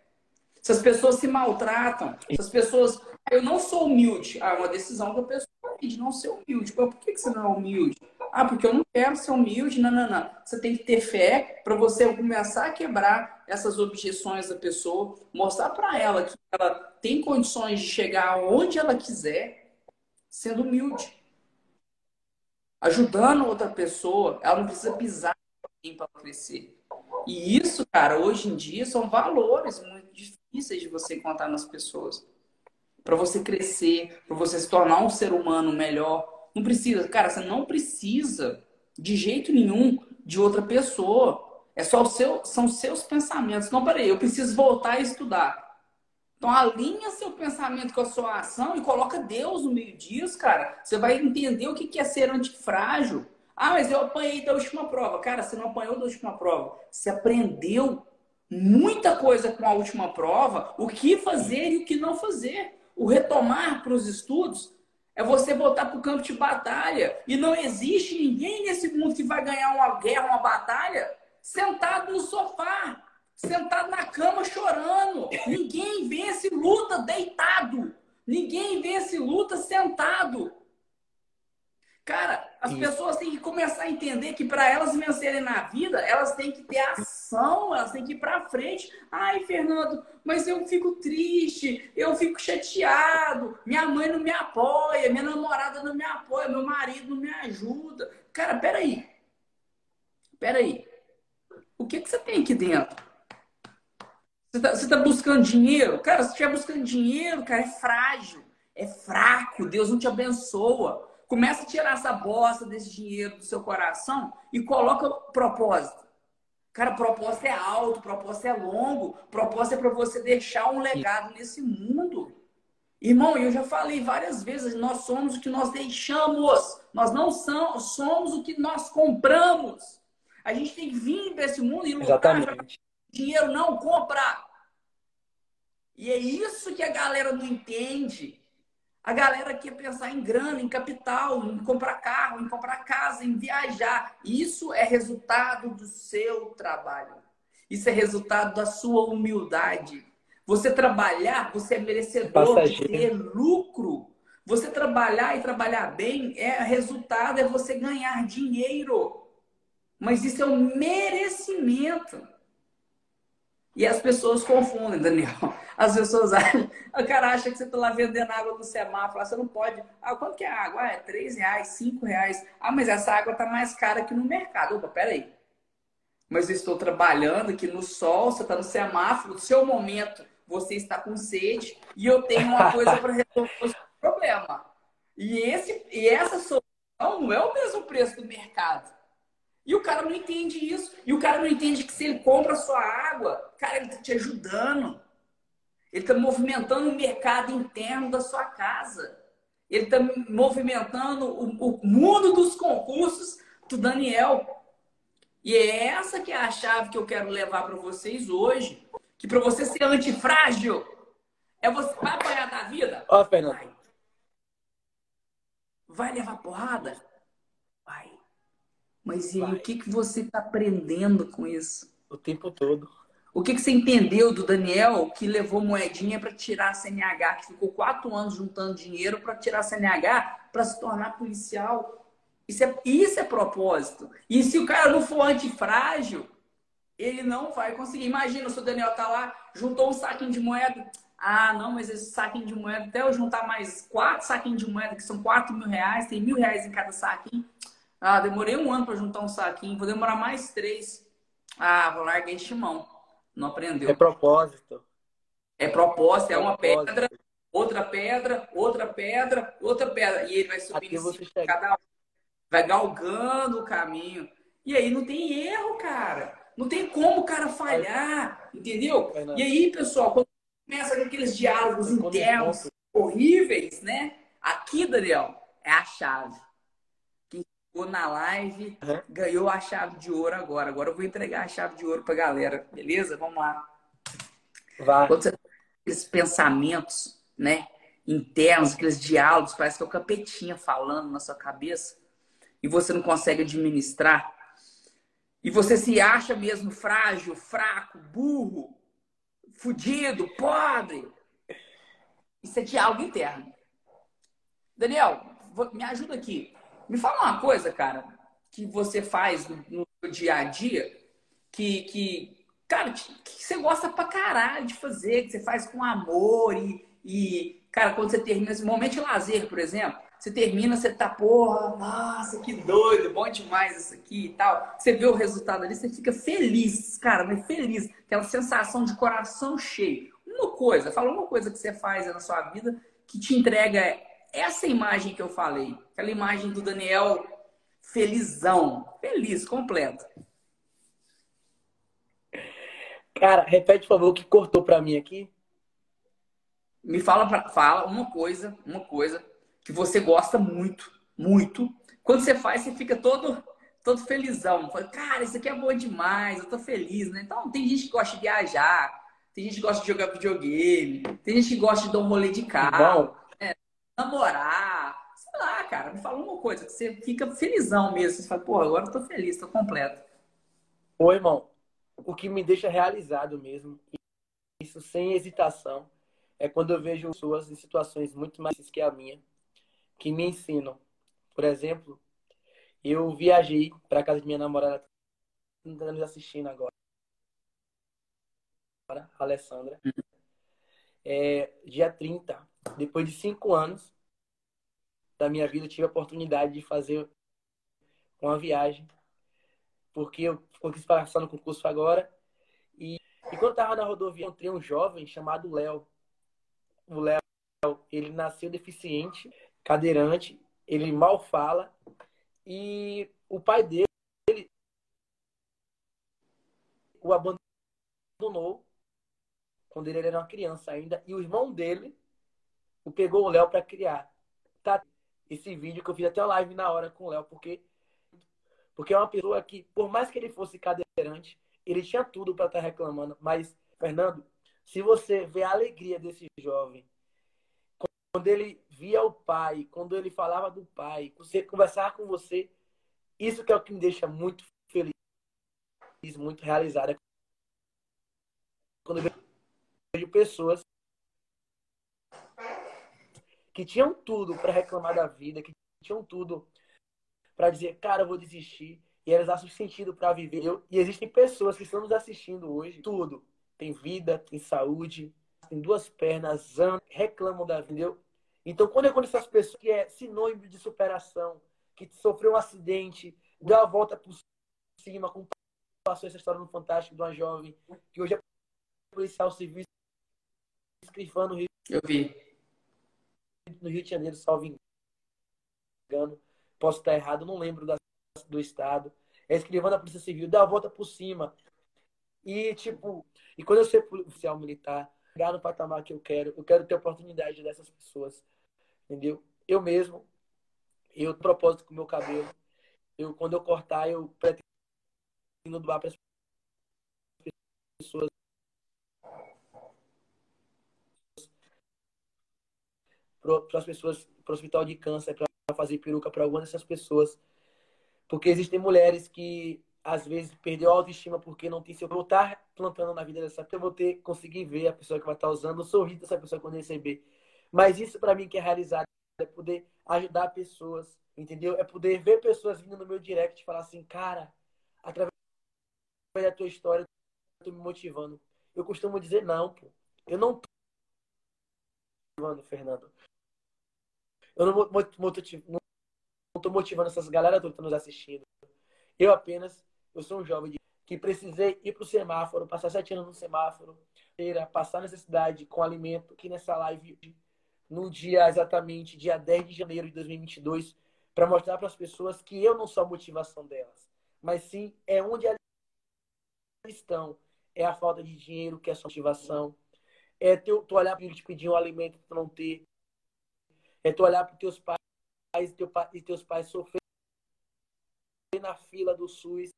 Se as pessoas se maltratam, se as pessoas. Eu não sou humilde. Ah, é uma decisão da pessoa de não ser humilde. Por que, que você não é humilde? Ah, porque eu não quero ser humilde. Não, não, não. Você tem que ter fé para você começar a quebrar essas objeções da pessoa, mostrar para ela que ela tem condições de chegar onde ela quiser, sendo humilde. Ajudando outra pessoa, ela não precisa pisar para crescer. E isso, cara, hoje em dia são valores muito difíceis de você contar nas pessoas. Para você crescer, para você se tornar um ser humano melhor, não precisa, cara, você não precisa de jeito nenhum de outra pessoa. É só o seu, são seus pensamentos. Não, peraí, eu preciso voltar a estudar. Então alinha seu pensamento com a sua ação e coloca Deus no meio disso, cara. Você vai entender o que é ser antifrágil. Ah, mas eu apanhei da última prova. Cara, você não apanhou da última prova. Você aprendeu muita coisa com a última prova, o que fazer e o que não fazer. O retomar para os estudos é você voltar para o campo de batalha. E não existe ninguém nesse mundo que vai ganhar uma guerra, uma batalha, sentado no sofá, sentado na cama chorando. Ninguém vence luta deitado. Ninguém vence luta sentado. Cara, as Isso. pessoas têm que começar a entender que para elas vencerem na vida, elas têm que ter ação, elas têm que ir para frente. Ai, Fernando, mas eu fico triste, eu fico chateado, minha mãe não me apoia, minha namorada não me apoia, meu marido não me ajuda. Cara, peraí. Peraí. O que, que você tem aqui dentro? Você está tá buscando dinheiro? Cara, se estiver buscando dinheiro, cara, é frágil, é fraco, Deus não te abençoa. Começa a tirar essa bosta desse dinheiro do seu coração e coloca propósito. Cara, propósito é alto, propósito é longo, propósito é para você deixar um legado nesse mundo. Irmão, eu já falei várias vezes, nós somos o que nós deixamos. Nós não somos o que nós compramos. A gente tem que vir para esse mundo e lutar. Exatamente. Dinheiro não compra. E é isso que a galera não entende. A galera quer pensar em grana, em capital, em comprar carro, em comprar casa, em viajar. Isso é resultado do seu trabalho. Isso é resultado da sua humildade. Você trabalhar, você é merecedor Passageiro. de ter lucro. Você trabalhar e trabalhar bem é resultado é você ganhar dinheiro. Mas isso é um merecimento. E as pessoas confundem, Daniel. As pessoas acham, o cara acha que você está lá vendendo água no semáforo, você não pode. Ah, quanto que é a água? Ah, é 3 reais, 5 reais. Ah, mas essa água está mais cara que no mercado. Opa, peraí. Mas eu estou trabalhando aqui no sol, você está no semáforo, no seu momento você está com sede e eu tenho uma coisa para resolver o seu problema. E, esse, e essa solução Não, é o mesmo preço do mercado. E o cara não entende isso. E o cara não entende que se ele compra a sua água, cara, ele está te ajudando. Ele está movimentando o mercado interno da sua casa. Ele está movimentando o, o mundo dos concursos do Daniel. E é essa que é a chave que eu quero levar para vocês hoje. Que para você ser antifrágil, é você vai apanhar da vida? Ó, Fernando. Vai. vai levar porrada? Mas e aí, o que, que você está aprendendo com isso? O tempo todo. O que, que você entendeu do Daniel que levou moedinha para tirar a CNH, que ficou quatro anos juntando dinheiro para tirar a CNH para se tornar policial? Isso é, isso é propósito. E se o cara não for antifrágil, ele não vai conseguir. Imagina se o Daniel tá lá, juntou um saquinho de moeda. Ah, não, mas esse saquinho de moeda, até eu juntar mais quatro saquinhos de moeda, que são quatro mil reais, tem mil reais em cada saquinho. Ah, demorei um ano para juntar um saquinho, vou demorar mais três. Ah, vou largar este mão. Não aprendeu. É propósito. É propósito, é, uma propósito. pedra, outra pedra, outra pedra, outra pedra. E ele vai subindo em cada vai galgando o caminho. E aí não tem erro, cara. Não tem como o cara falhar, entendeu? E aí, pessoal, quando começa com aqueles diálogos internos horríveis, né? Aqui, Daniel, é a chave. Ficou na live uhum. ganhou a chave de ouro agora. Agora eu vou entregar a chave de ouro pra galera, beleza? Vamos lá. Vai. Quando você tem aqueles pensamentos, né? Internos, aqueles diálogos, parece que é o capetinha falando na sua cabeça e você não consegue administrar, e você se acha mesmo frágil, fraco, burro, fudido, pobre, isso é diálogo interno. Daniel, me ajuda aqui. Me fala uma coisa, cara, que você faz no, no dia a dia, que, que cara, que, que, você gosta pra caralho de fazer, que você faz com amor e, e cara, quando você termina esse momento de lazer, por exemplo, você termina, você tá, porra, nossa, que doido, bom demais isso aqui e tal. Você vê o resultado ali, você fica feliz, cara, mas feliz. Aquela sensação de coração cheio. Uma coisa, fala uma coisa que você faz na sua vida que te entrega essa imagem que eu falei. Aquela imagem do Daniel felizão, feliz, completo. Cara, repete, por favor, o que cortou para mim aqui. Me fala, pra, fala uma coisa, uma coisa que você gosta muito, muito. Quando você faz, você fica todo todo felizão. Fala, cara, isso aqui é bom demais, eu tô feliz, né? Então, tem gente que gosta de viajar, tem gente que gosta de jogar videogame, tem gente que gosta de dar um rolê de carro? Namorar, sei lá, cara, me fala uma coisa, que você fica felizão mesmo. Você fala, pô, agora eu tô feliz, tô completo. Oi, irmão, o que me deixa realizado mesmo, isso sem hesitação, é quando eu vejo pessoas em situações muito mais que a minha, que me ensinam. Por exemplo, eu viajei para casa de minha namorada, está nos assistindo agora, a Alessandra. É, dia 30, depois de cinco anos da minha vida, tive a oportunidade de fazer uma viagem, porque eu quis passar no concurso agora. E, e quando estava na rodovia, encontrei um jovem chamado Léo. O Léo, ele nasceu deficiente cadeirante, ele mal fala e o pai dele o abandonou quando ele era uma criança ainda e o irmão dele o pegou o Léo para criar. Tá esse vídeo que eu fiz até live na hora com o Léo porque porque é uma pessoa que por mais que ele fosse cadeirante, ele tinha tudo para estar tá reclamando, mas Fernando, se você vê a alegria desse jovem quando ele via o pai, quando ele falava do pai, você conversar com você, isso que é o que me deixa muito feliz, muito realizada. Quando eu vejo pessoas que tinham tudo para reclamar da vida, que tinham tudo para dizer, cara, eu vou desistir, e elas acham sentido para viver. Eu, e existem pessoas que estão nos assistindo hoje, tudo. Tem vida, tem saúde, tem duas pernas, andam, reclamam da vida. Entendeu? Então, quando eu conheço essas pessoas que é sinônimo de superação, que sofreu um acidente, deu a volta por cima, como passou essa história no Fantástico de uma jovem, que hoje é policial civil escrivando no Rio. Eu vi. No Rio de Janeiro, salvo engano. posso estar errado, não lembro da, do estado. É escrivão da Polícia Civil, dá a volta por cima. E, tipo, e quando eu ser policial militar, chegar no patamar que eu quero, eu quero ter oportunidade dessas pessoas. Entendeu? Eu mesmo, eu propósito com o meu cabelo. Eu, quando eu cortar, eu pretendo doar para as pessoas para as pessoas para o hospital de câncer para fazer peruca para algumas dessas pessoas. Porque existem mulheres que às vezes perdeu a autoestima porque não tem seu eu vou estar plantando na vida dessa pessoa eu vou ter conseguir ver a pessoa que vai estar usando o sorriso dessa pessoa quando receber. Mas isso para mim que é realizado é poder ajudar pessoas entendeu? É poder ver pessoas vindo no meu direct e falar assim cara através da tua história eu me motivando. Eu costumo dizer não pô. Eu não tô Fernando eu não, estou motivando essas galera toda que estão nos assistindo. Eu apenas, eu sou um jovem que precisei ir para o semáforo, passar sete anos no semáforo, passar necessidade com alimento, que nessa live, no dia exatamente, dia 10 de janeiro de 2022, para mostrar para as pessoas que eu não sou a motivação delas, mas sim é onde elas estão. É a falta de dinheiro que é a sua motivação. É tu, tu olhar para te pedir um alimento tu não ter. É tu olhar para os teus pais e, teu, e teus pais sofrerem na fila do SUS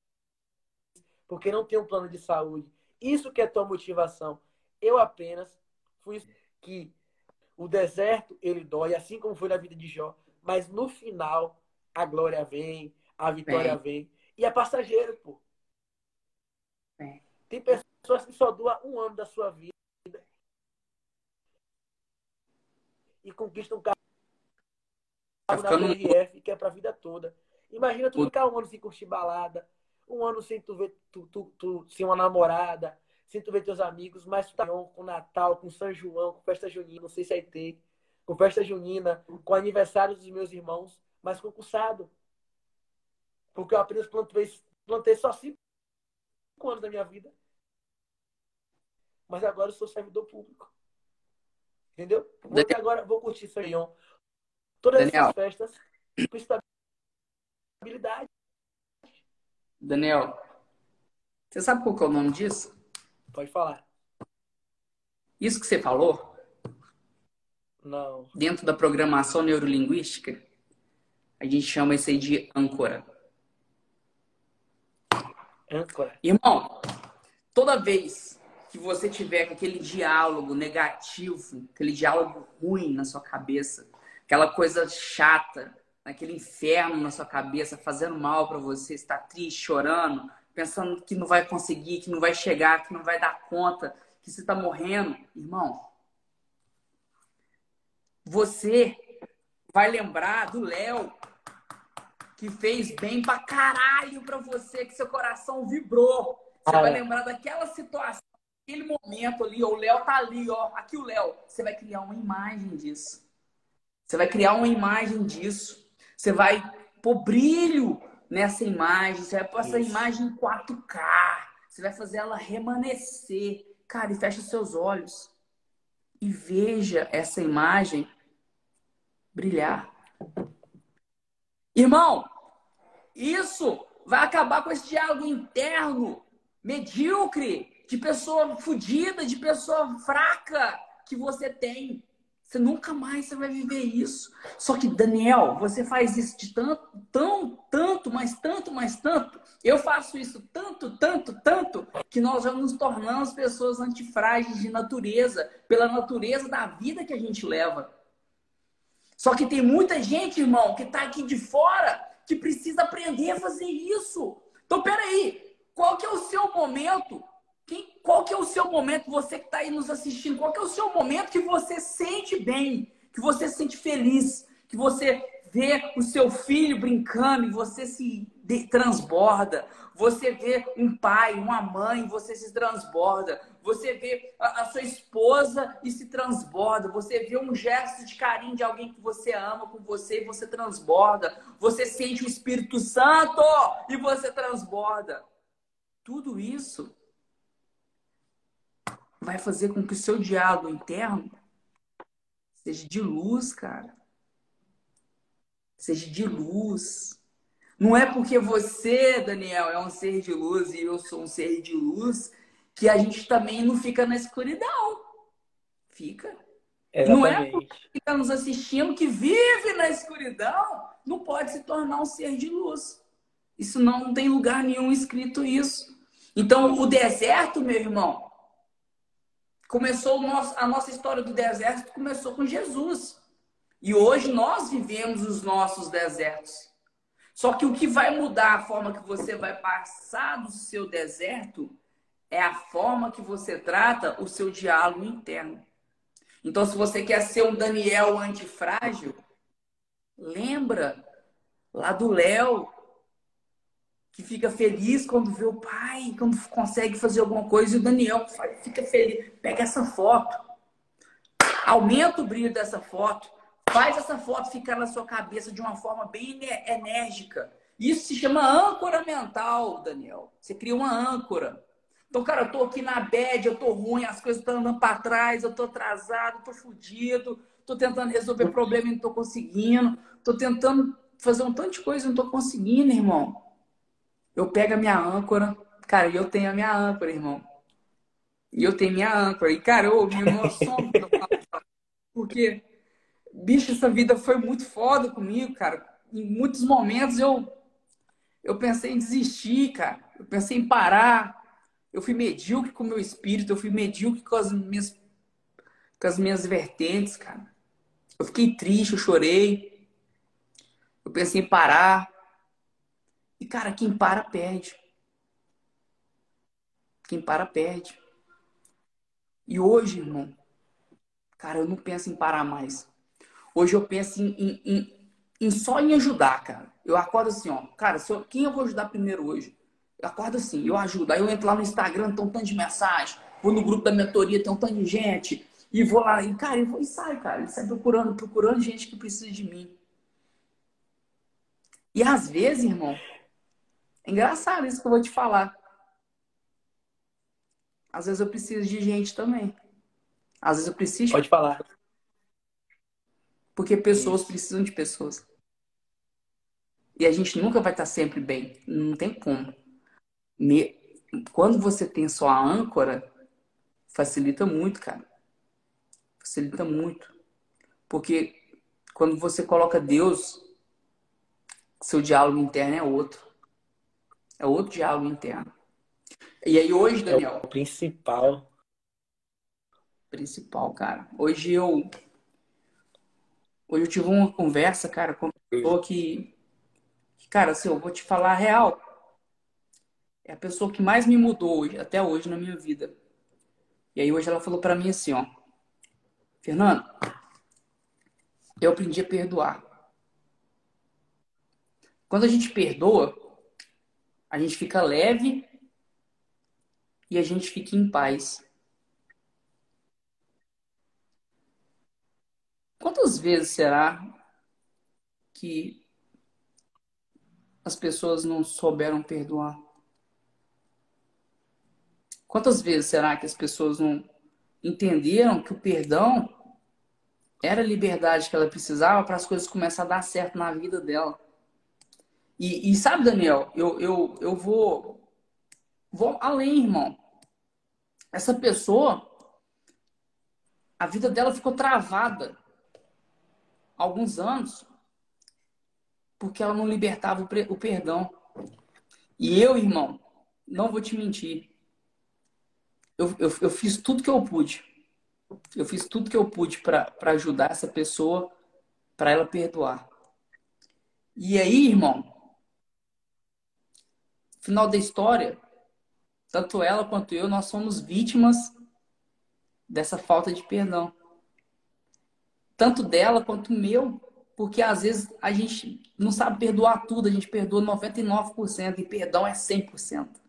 porque não tem um plano de saúde. Isso que é tua motivação. Eu apenas fui que o deserto ele dói, assim como foi na vida de Jó, mas no final a glória vem, a vitória vem. E é passageiro, pô. É. Tem pessoas que só duram um ano da sua vida e conquistam um carro tá ficando... na PRF, que é pra vida toda. Imagina tu ficar um ano sem curtir balada, um ano sem tu ver tu, tu, tu, sem uma namorada, sem tu ver teus amigos, mas tu tá com Natal, com São João, com festa junina, não sei se aí tem, com festa junina, com aniversário dos meus irmãos, mas concursado. Porque eu apenas plantei, plantei só cinco anos da minha vida. Mas agora eu sou servidor público. Entendeu? Vou agora vou curtir São João. Todas Daniel. essas festas com estabilidade. Daniel, você sabe qual é o nome disso? Pode falar. Isso que você falou? Não. Dentro da programação neurolinguística, a gente chama isso aí de âncora. Âncora. Irmão, toda vez que você tiver aquele diálogo negativo, aquele diálogo ruim na sua cabeça, aquela coisa chata, aquele inferno na sua cabeça, fazendo mal para você, está triste, chorando, pensando que não vai conseguir, que não vai chegar, que não vai dar conta, que você está morrendo, irmão. Você vai lembrar do Léo que fez bem pra caralho pra você, que seu coração vibrou. Você ah, vai é. lembrar daquela situação, aquele momento ali, ó, o Léo tá ali, ó, aqui o Léo. Você vai criar uma imagem disso. Você vai criar uma imagem disso. Você vai pôr brilho nessa imagem. Você vai pôr essa imagem em 4K. Você vai fazer ela remanescer. Cara, e fecha seus olhos. E veja essa imagem brilhar. Irmão, isso vai acabar com esse diálogo interno, medíocre, de pessoa fodida, de pessoa fraca que você tem. Você nunca mais você vai viver isso. Só que, Daniel, você faz isso de tanto, tão, tanto, mas tanto, mas tanto. Eu faço isso tanto, tanto, tanto, que nós já nos tornamos pessoas antifrágeis de natureza, pela natureza da vida que a gente leva. Só que tem muita gente, irmão, que está aqui de fora, que precisa aprender a fazer isso. Então, peraí, qual que é o seu momento quem, qual que é o seu momento, você que está aí nos assistindo, qual que é o seu momento que você sente bem, que você sente feliz, que você vê o seu filho brincando e você se transborda, você vê um pai, uma mãe, você se transborda, você vê a, a, sua esposa e se transborda, você vê um gesto de carinho de alguém que você ama com você e você transborda, você sente o Espírito Santo e você transborda. Tudo isso vai fazer com que o seu diálogo interno seja de luz, cara. Seja de luz. Não é porque você, Daniel, é um ser de luz e eu sou um ser de luz que a gente também não fica na escuridão. Fica. Exatamente. Não é porque está nos assistindo que vive na escuridão, não pode se tornar um ser de luz. Isso não, não tem lugar nenhum escrito isso. Então, o deserto, meu irmão, começou a nossa história do deserto começou com Jesus. E hoje nós vivemos os nossos desertos. Só que o que vai mudar a forma que você vai passar do seu deserto é a forma que você trata o seu diálogo interno. Então, se você quer ser um Daniel antifrágil, lembra lá do Léo, que fica feliz quando vê o pai, quando consegue fazer alguma coisa, e o Daniel fica feliz. Pega essa foto, aumenta o brilho dessa foto, faz essa foto ficar na sua cabeça de uma forma bem enérgica. Isso se chama âncora mental, Daniel. Você cria uma âncora. Então, cara, eu tô aqui na bad, eu tô ruim, as coisas estão andando para trás, eu tô atrasado, tô fudido, tô tentando resolver problema e não tô conseguindo, tô tentando fazer um tanto de coisa e não tô conseguindo, irmão. Eu pego a minha âncora, cara, e eu tenho a minha âncora, irmão. E eu tenho minha âncora. E, cara, eu me emociono porque, bicho, essa vida foi muito foda comigo, cara. Em muitos momentos eu, eu pensei em desistir, cara. Eu pensei em parar. Eu fui medíocre com o meu espírito, eu fui medíocre com as minhas, com as minhas vertentes, cara. Eu fiquei triste, eu chorei. Eu pensei em parar. E, cara, quem para, perde. Quem para, perde. E hoje, irmão, cara, eu não penso em parar mais. Hoje eu penso em, em, em, em só em ajudar, cara. Eu acordo assim, ó. Cara, eu, quem eu vou ajudar primeiro hoje? Eu acordo assim, eu ajudo. Aí eu entro lá no Instagram, tem um tanto de mensagem. Vou no grupo da mentoria, tem um tanto de gente. E vou lá, e, cara, eu vou e saio, cara. E sai procurando, procurando gente que precisa de mim. E às vezes, irmão, é engraçado isso que eu vou te falar. Às vezes eu preciso de gente também. Às vezes eu preciso. Pode falar. Porque pessoas isso. precisam de pessoas. E a gente nunca vai estar sempre bem. Não tem como. Quando você tem só a âncora, facilita muito, cara. Facilita muito. Porque quando você coloca Deus, seu diálogo interno é outro. É outro diálogo interno. E aí hoje, Daniel. É o principal. Principal, cara. Hoje eu. Hoje eu tive uma conversa, cara, com uma pessoa que. Cara, assim, eu vou te falar a real. É a pessoa que mais me mudou hoje, até hoje na minha vida. E aí hoje ela falou para mim assim, ó. Fernando, eu aprendi a perdoar. Quando a gente perdoa, a gente fica leve e a gente fica em paz. Quantas vezes será que as pessoas não souberam perdoar? Quantas vezes será que as pessoas não entenderam que o perdão era a liberdade que ela precisava para as coisas começarem a dar certo na vida dela? E, e sabe, Daniel, eu, eu, eu vou, vou além, irmão. Essa pessoa, a vida dela ficou travada alguns anos porque ela não libertava o, o perdão. E eu, irmão, não vou te mentir. Eu, eu, eu fiz tudo que eu pude. Eu fiz tudo que eu pude para ajudar essa pessoa, para ela perdoar. E aí, irmão, Final da história, tanto ela quanto eu, nós somos vítimas dessa falta de perdão. Tanto dela quanto meu, porque às vezes a gente não sabe perdoar tudo, a gente perdoa 99% e perdão é 100%.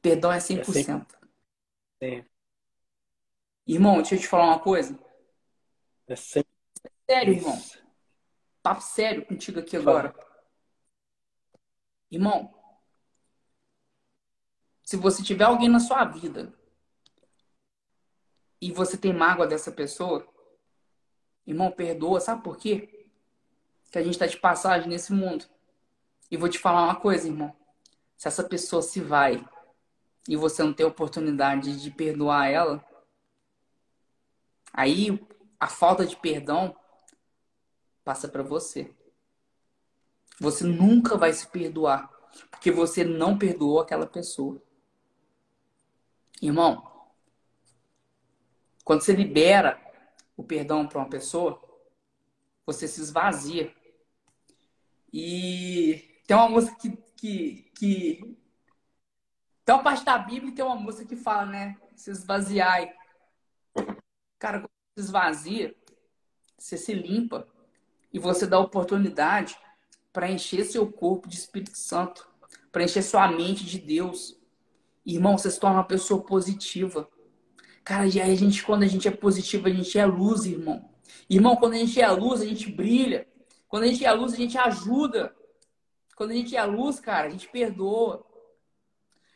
Perdão é 100%. É Irmão, deixa eu te falar uma coisa. É 100%. Sério, irmão. Papo sério contigo aqui agora. Irmão, se você tiver alguém na sua vida e você tem mágoa dessa pessoa, irmão, perdoa, sabe por quê? que a gente está de passagem nesse mundo. E vou te falar uma coisa, irmão. Se essa pessoa se vai e você não tem oportunidade de perdoar ela, aí a falta de perdão passa para você. Você nunca vai se perdoar, porque você não perdoou aquela pessoa. Irmão, quando você libera o perdão para uma pessoa, você se esvazia. E tem uma música que, que, que. Tem uma parte da Bíblia e tem uma música que fala, né? Se esvaziar. Cara, quando você se esvazia, você se limpa e você dá oportunidade para encher seu corpo de Espírito Santo, para encher sua mente de Deus. Irmão, você se torna uma pessoa positiva. Cara, e aí a gente, quando a gente é positivo, a gente é luz, irmão. Irmão, quando a gente é luz, a gente brilha. Quando a gente é luz, a gente ajuda. Quando a gente é luz, cara, a gente perdoa.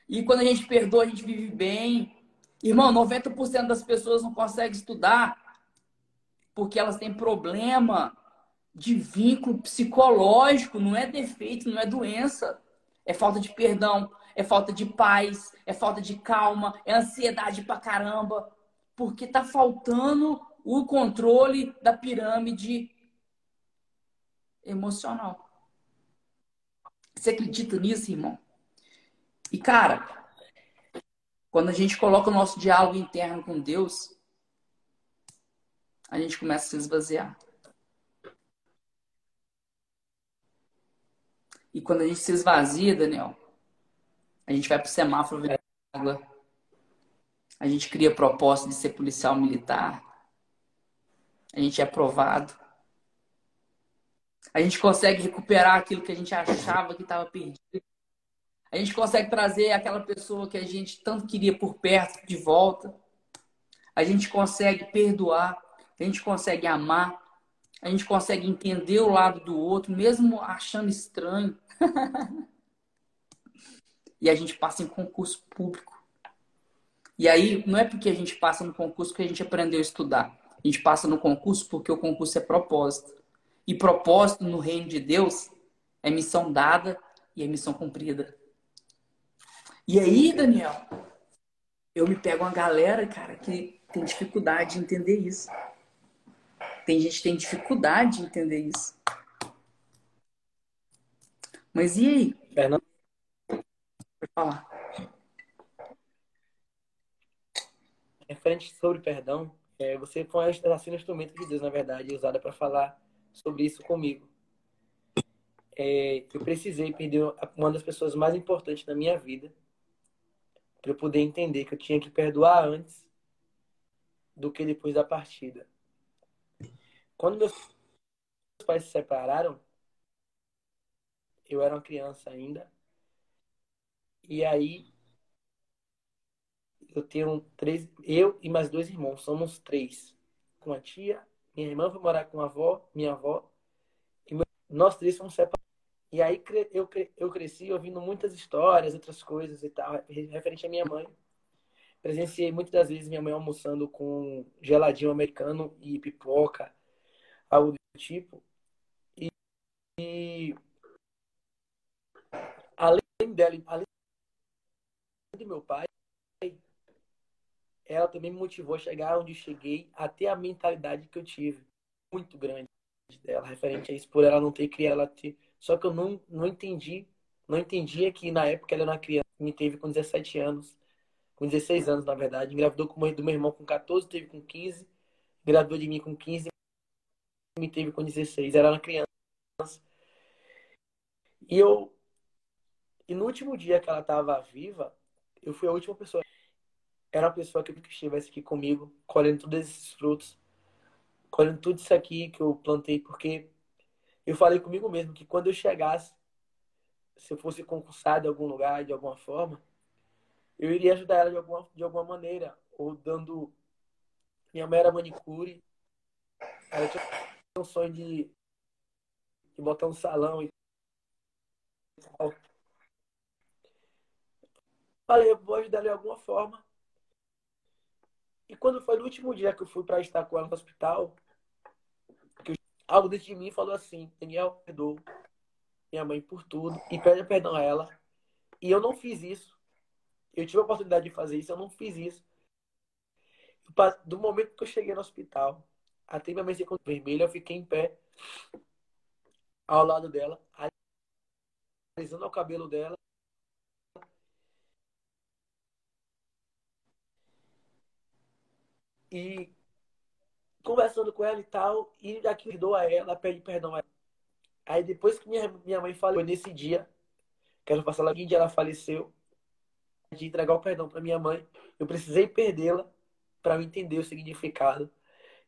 E quando a gente perdoa, a gente vive bem. Irmão, 90% das pessoas não conseguem estudar porque elas têm problema de vínculo psicológico, não é defeito, não é doença. É falta de perdão, é falta de paz, é falta de calma, é ansiedade pra caramba. Porque tá faltando o controle da pirâmide emocional. Você acredita nisso, irmão? E, cara, quando a gente coloca o nosso diálogo interno com Deus, a gente começa a se esvaziar. E quando a gente se esvazia, Daniel, a gente vai pro semáforo ver água. A gente cria proposta de ser policial militar. A gente é aprovado. A gente consegue recuperar aquilo que a gente achava que estava perdido. A gente consegue trazer aquela pessoa que a gente tanto queria por perto de volta. A gente consegue perdoar. A gente consegue amar. A gente consegue entender o lado do outro, mesmo achando estranho. e a gente passa em concurso público. E aí, não é porque a gente passa no concurso que a gente aprendeu a estudar. A gente passa no concurso porque o concurso é propósito. E propósito no reino de Deus é missão dada e é missão cumprida. E aí, Daniel, eu me pego uma galera, cara, que tem dificuldade de entender isso. Tem gente que tem dificuldade de entender isso. Mas e aí? Fernando? Falar. Referente sobre perdão, é, você foi uma um instrumento de Deus, na verdade, usada para falar sobre isso comigo. É, eu precisei perder uma das pessoas mais importantes da minha vida para eu poder entender que eu tinha que perdoar antes do que depois da partida. Quando meus pais se separaram, eu era uma criança ainda. E aí eu tenho três, eu e mais dois irmãos, somos três. Com a tia, minha irmã foi morar com a avó, minha avó, e nós três fomos separados. E aí eu, eu cresci ouvindo muitas histórias, outras coisas e tal, referente à minha mãe. Presenciei muitas das vezes minha mãe almoçando com geladinho americano e pipoca, algo do tipo. E, e além dela, além do meu pai, ela também me motivou a chegar onde cheguei, até a mentalidade que eu tive, muito grande dela, referente a isso, por ela não ter criado, ela ter. Só que eu não, não entendi, não entendia que na época ela era uma criança, me teve com 17 anos, com 16 anos, na verdade, engravidou com do meu irmão com 14, teve com 15, engravidou de mim com 15, me teve com 16, era uma criança. E eu e no último dia que ela estava viva, eu fui a última pessoa era uma pessoa que estivesse aqui comigo, colhendo todos esses frutos, colhendo tudo isso aqui que eu plantei, porque eu falei comigo mesmo que quando eu chegasse, se eu fosse concursado em algum lugar, de alguma forma, eu iria ajudar ela de alguma, de alguma maneira, ou dando. Minha mãe era manicure, ela tinha um sonho de, de botar um salão e tal. Falei, eu vou ajudar ela de alguma forma. E quando foi no último dia que eu fui para estar com ela no hospital, que algo dentro de mim falou assim: Daniel, perdoa minha mãe por tudo e pede perdão a ela. E eu não fiz isso. Eu tive a oportunidade de fazer isso, eu não fiz isso. Do momento que eu cheguei no hospital, até minha mãe ser vermelha, eu fiquei em pé ao lado dela, alisando o cabelo dela. E conversando com ela e tal, e aqui perdoa a ela, pede perdão a ela. Aí depois que minha, minha mãe falou, nesse dia, quero passar lá, dia ela faleceu, de entregar o perdão para minha mãe, eu precisei perdê-la para entender o significado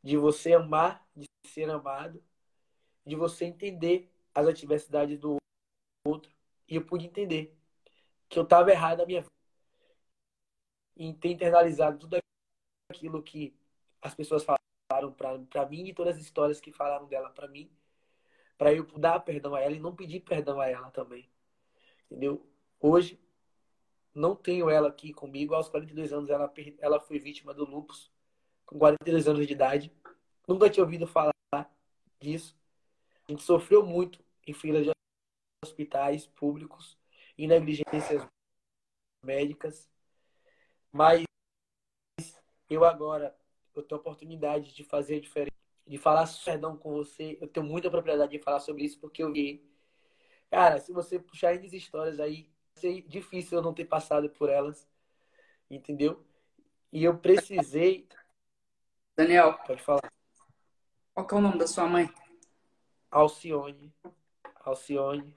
de você amar, de ser amado, de você entender as adversidades do outro. E eu pude entender que eu estava errado na minha vida. E ter internalizado tudo aquilo que as pessoas falaram para mim e todas as histórias que falaram dela para mim, para eu dar perdão a ela e não pedir perdão a ela também. Entendeu? Hoje, não tenho ela aqui comigo. Aos 42 anos, ela, ela foi vítima do lupus, com 42 anos de idade. Nunca tinha ouvido falar disso. A gente sofreu muito em filas de hospitais públicos e negligências médicas. Mas eu agora eu tenho a oportunidade de fazer diferente, de falar perdão com você. Eu tenho muita propriedade de falar sobre isso porque eu vi. Cara, se você puxar as histórias aí, ser difícil eu não ter passado por elas. Entendeu? E eu precisei. Daniel. Pode falar. Qual é o nome da sua mãe? Alcione. Alcione.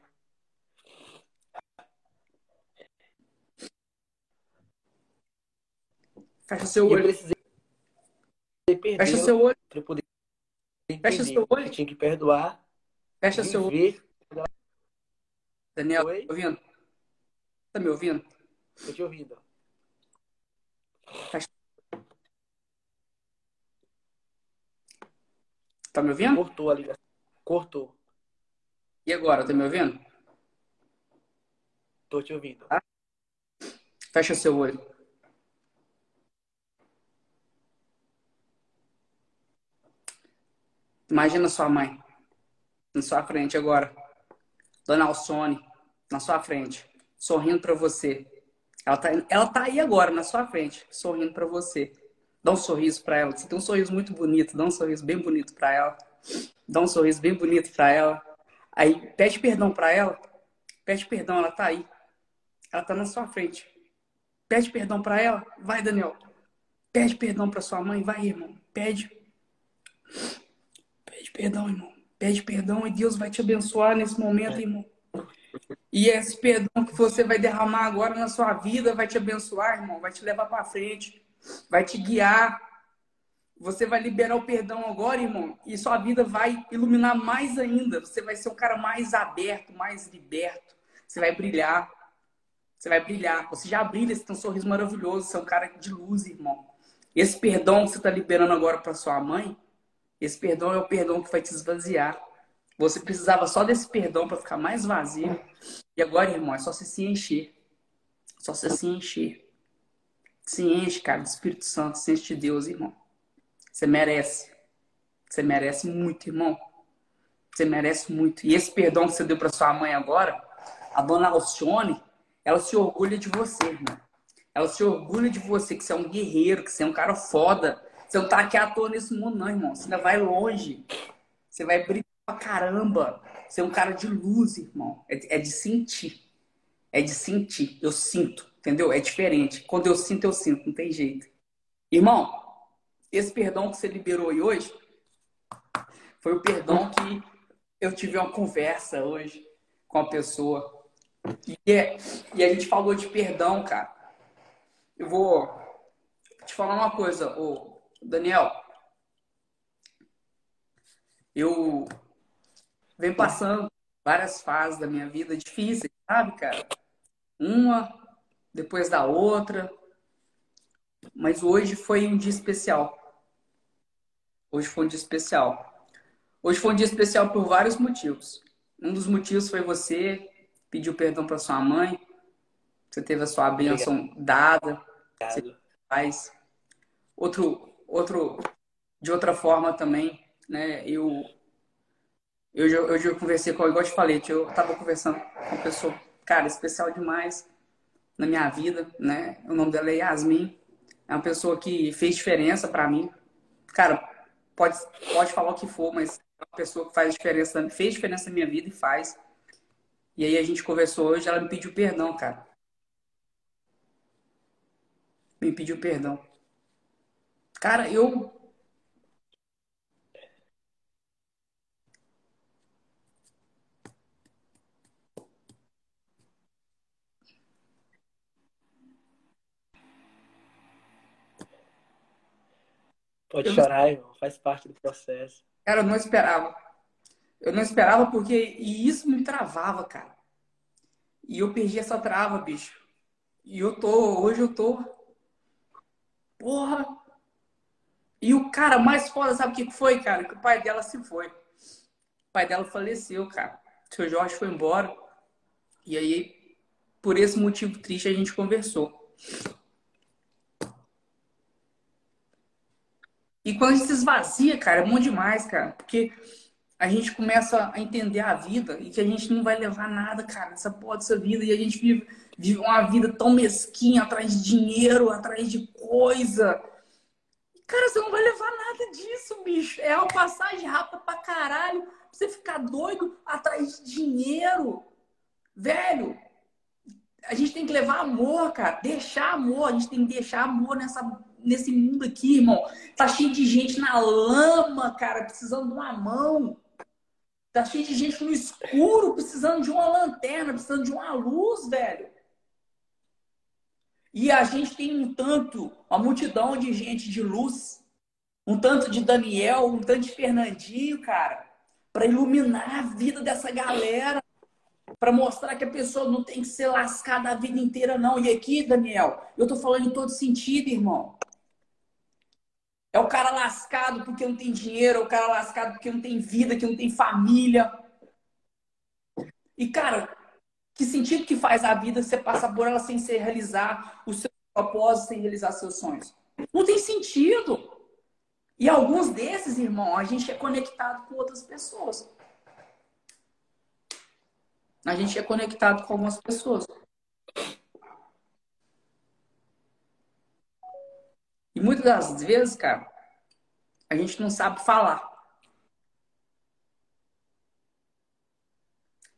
Fecha seu olho. Eu precisei Fecha seu olho. Pra poder Fecha seu olho. tinha que perdoar. Fecha seu olho. Daniel, Oi? tá ouvindo? Tá me ouvindo? Tô te ouvindo. Fecha. Tá me ouvindo? Cortou a ligação. Cortou. E agora, tá me ouvindo? Tô te ouvindo. Tá? Fecha seu olho. Imagina sua mãe na sua frente agora. Dona Alcione, na sua frente, sorrindo para você. Ela tá, ela tá aí agora, na sua frente, sorrindo para você. Dá um sorriso para ela. Você tem um sorriso muito bonito, dá um sorriso bem bonito para ela. Dá um sorriso bem bonito para ela. Aí pede perdão para ela. Pede perdão, ela tá aí. Ela tá na sua frente. Pede perdão para ela. Vai, Daniel. Pede perdão para sua mãe, vai, irmão. Pede. Perdão, irmão. Pede perdão e Deus vai te abençoar nesse momento, irmão. E esse perdão que você vai derramar agora na sua vida vai te abençoar, irmão. Vai te levar para frente. Vai te guiar. Você vai liberar o perdão agora, irmão, e sua vida vai iluminar mais ainda. Você vai ser um cara mais aberto, mais liberto. Você vai brilhar. Você vai brilhar. Você já brilha, você tem um sorriso maravilhoso. Você é um cara de luz, irmão. Esse perdão que você está liberando agora para sua mãe, esse perdão é o perdão que vai te esvaziar. Você precisava só desse perdão para ficar mais vazio. E agora, irmão, é só você se encher. Só você se encher. Se enche, cara, do Espírito Santo, se enche de Deus, irmão. Você merece. Você merece muito, irmão. Você merece muito. E esse perdão que você deu para sua mãe agora, a dona Alcione, ela se orgulha de você, irmão. Ela se orgulha de você, que você é um guerreiro, que você é um cara foda. Você não tá aqui à toa nesse mundo, não, irmão. Você ainda vai longe. Você vai brilhar pra caramba. Você é um cara de luz, irmão. É, é de sentir. É de sentir. Eu sinto, entendeu? É diferente. Quando eu sinto, eu sinto. Não tem jeito. Irmão, esse perdão que você liberou aí hoje foi o perdão que eu tive uma conversa hoje com a pessoa. E, é, e a gente falou de perdão, cara. Eu vou te falar uma coisa, ô Daniel. Eu venho passando várias fases da minha vida difíceis, sabe, cara? Uma depois da outra. Mas hoje foi um dia especial. Hoje foi um dia especial. Hoje foi um dia especial por vários motivos. Um dos motivos foi você pediu perdão para sua mãe. Você teve a sua bênção dada. Você faz. Outro, outro, de outra forma também, né? Eu hoje eu conversei com, igual eu te falei, eu tava conversando com uma pessoa, cara, especial demais na minha vida, né? O nome dela é Yasmin. É uma pessoa que fez diferença para mim. Cara, pode, pode falar o que for, mas é uma pessoa que faz diferença, fez diferença na minha vida e faz. E aí a gente conversou hoje, ela me pediu perdão, cara. Me pediu perdão. Cara, eu Pode eu chorar, não... irmão. Faz parte do processo. Cara, eu não esperava. Eu não esperava porque. E isso me travava, cara. E eu perdi essa trava, bicho. E eu tô. Hoje eu tô. Porra! E o cara mais foda, sabe o que foi, cara? Que o pai dela se foi. O pai dela faleceu, cara. O seu Jorge foi embora. E aí, por esse motivo triste, a gente conversou. E quando a gente se esvazia, cara, é bom demais, cara. Porque a gente começa a entender a vida e que a gente não vai levar nada, cara, nessa porra dessa vida. E a gente vive, vive uma vida tão mesquinha, atrás de dinheiro, atrás de coisa. Cara, você não vai levar nada disso, bicho. É uma passagem rápida pra caralho. Pra você ficar doido atrás de dinheiro. Velho, a gente tem que levar amor, cara. Deixar amor. A gente tem que deixar amor nessa nesse mundo aqui, irmão. Tá cheio de gente na lama, cara, precisando de uma mão. Tá cheio de gente no escuro, precisando de uma lanterna, precisando de uma luz, velho. E a gente tem um tanto, uma multidão de gente de luz, um tanto de Daniel, um tanto de Fernandinho, cara, para iluminar a vida dessa galera, para mostrar que a pessoa não tem que ser lascada a vida inteira, não. E aqui, Daniel, eu tô falando em todo sentido, irmão. É o cara lascado porque não tem dinheiro, é o cara lascado porque não tem vida, que não tem família. E, cara, que sentido que faz a vida você passar por ela sem se realizar os seus propósitos, sem realizar seus sonhos? Não tem sentido. E alguns desses, irmão, a gente é conectado com outras pessoas. A gente é conectado com algumas pessoas. E muitas das vezes, cara, a gente não sabe falar.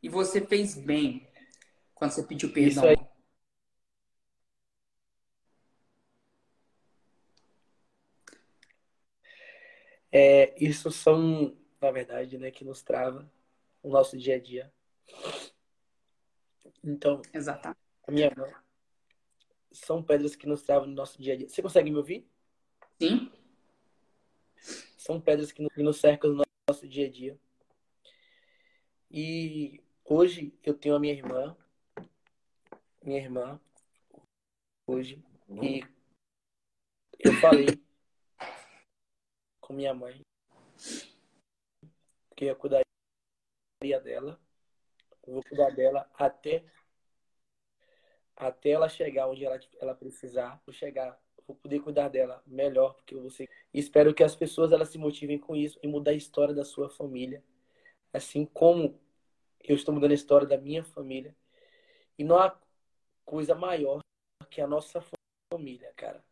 E você fez bem quando você pediu perdão. Isso aí. É, isso são, na verdade, né, que nos trava o nosso dia a dia. Então, Exatamente. a minha mão são pedras que nos travam no nosso dia a dia. Você consegue me ouvir? Sim. São pedras que nos cercam no nosso dia a dia. E hoje eu tenho a minha irmã, minha irmã, hoje, e eu falei com minha mãe que eu cuidaria dela. Eu vou cuidar dela até até ela chegar onde ela, ela precisar, vou chegar vou poder cuidar dela melhor, porque você espero que as pessoas elas se motivem com isso e mudar a história da sua família, assim como eu estou mudando a história da minha família. E não há coisa maior que a nossa família, cara.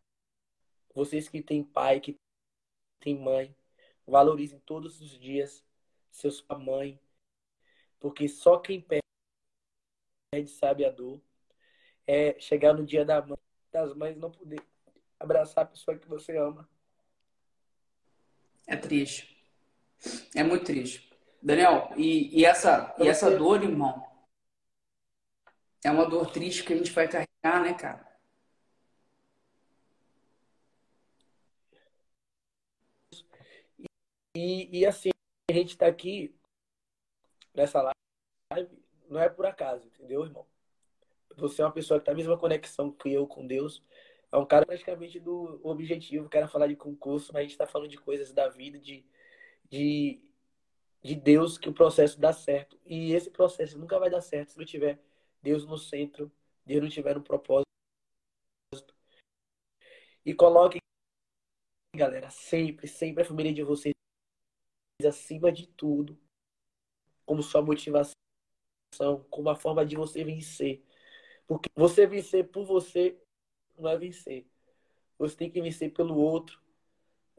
Vocês que têm pai, que têm mãe, valorizem todos os dias seus mãe, porque só quem perde sabe a dor. É chegar no dia da mãe, das mães não poder abraçar a pessoa que você ama. É triste. É muito triste. Daniel, e, e essa, e essa dor, irmão, é uma dor triste que a gente vai carregar, né, cara? E, e assim, a gente tá aqui nessa live, não é por acaso, entendeu, irmão? Você é uma pessoa que tem a mesma conexão que eu com Deus. É um cara praticamente do objetivo, quero falar de concurso, mas a gente está falando de coisas da vida, de, de, de Deus, que o processo dá certo. E esse processo nunca vai dar certo se não tiver Deus no centro, Deus não tiver no propósito. E coloque, galera, sempre, sempre a família de vocês acima de tudo. como sua motivação, como a forma de você vencer. Porque você vencer por você não é vencer. Você tem que vencer pelo outro,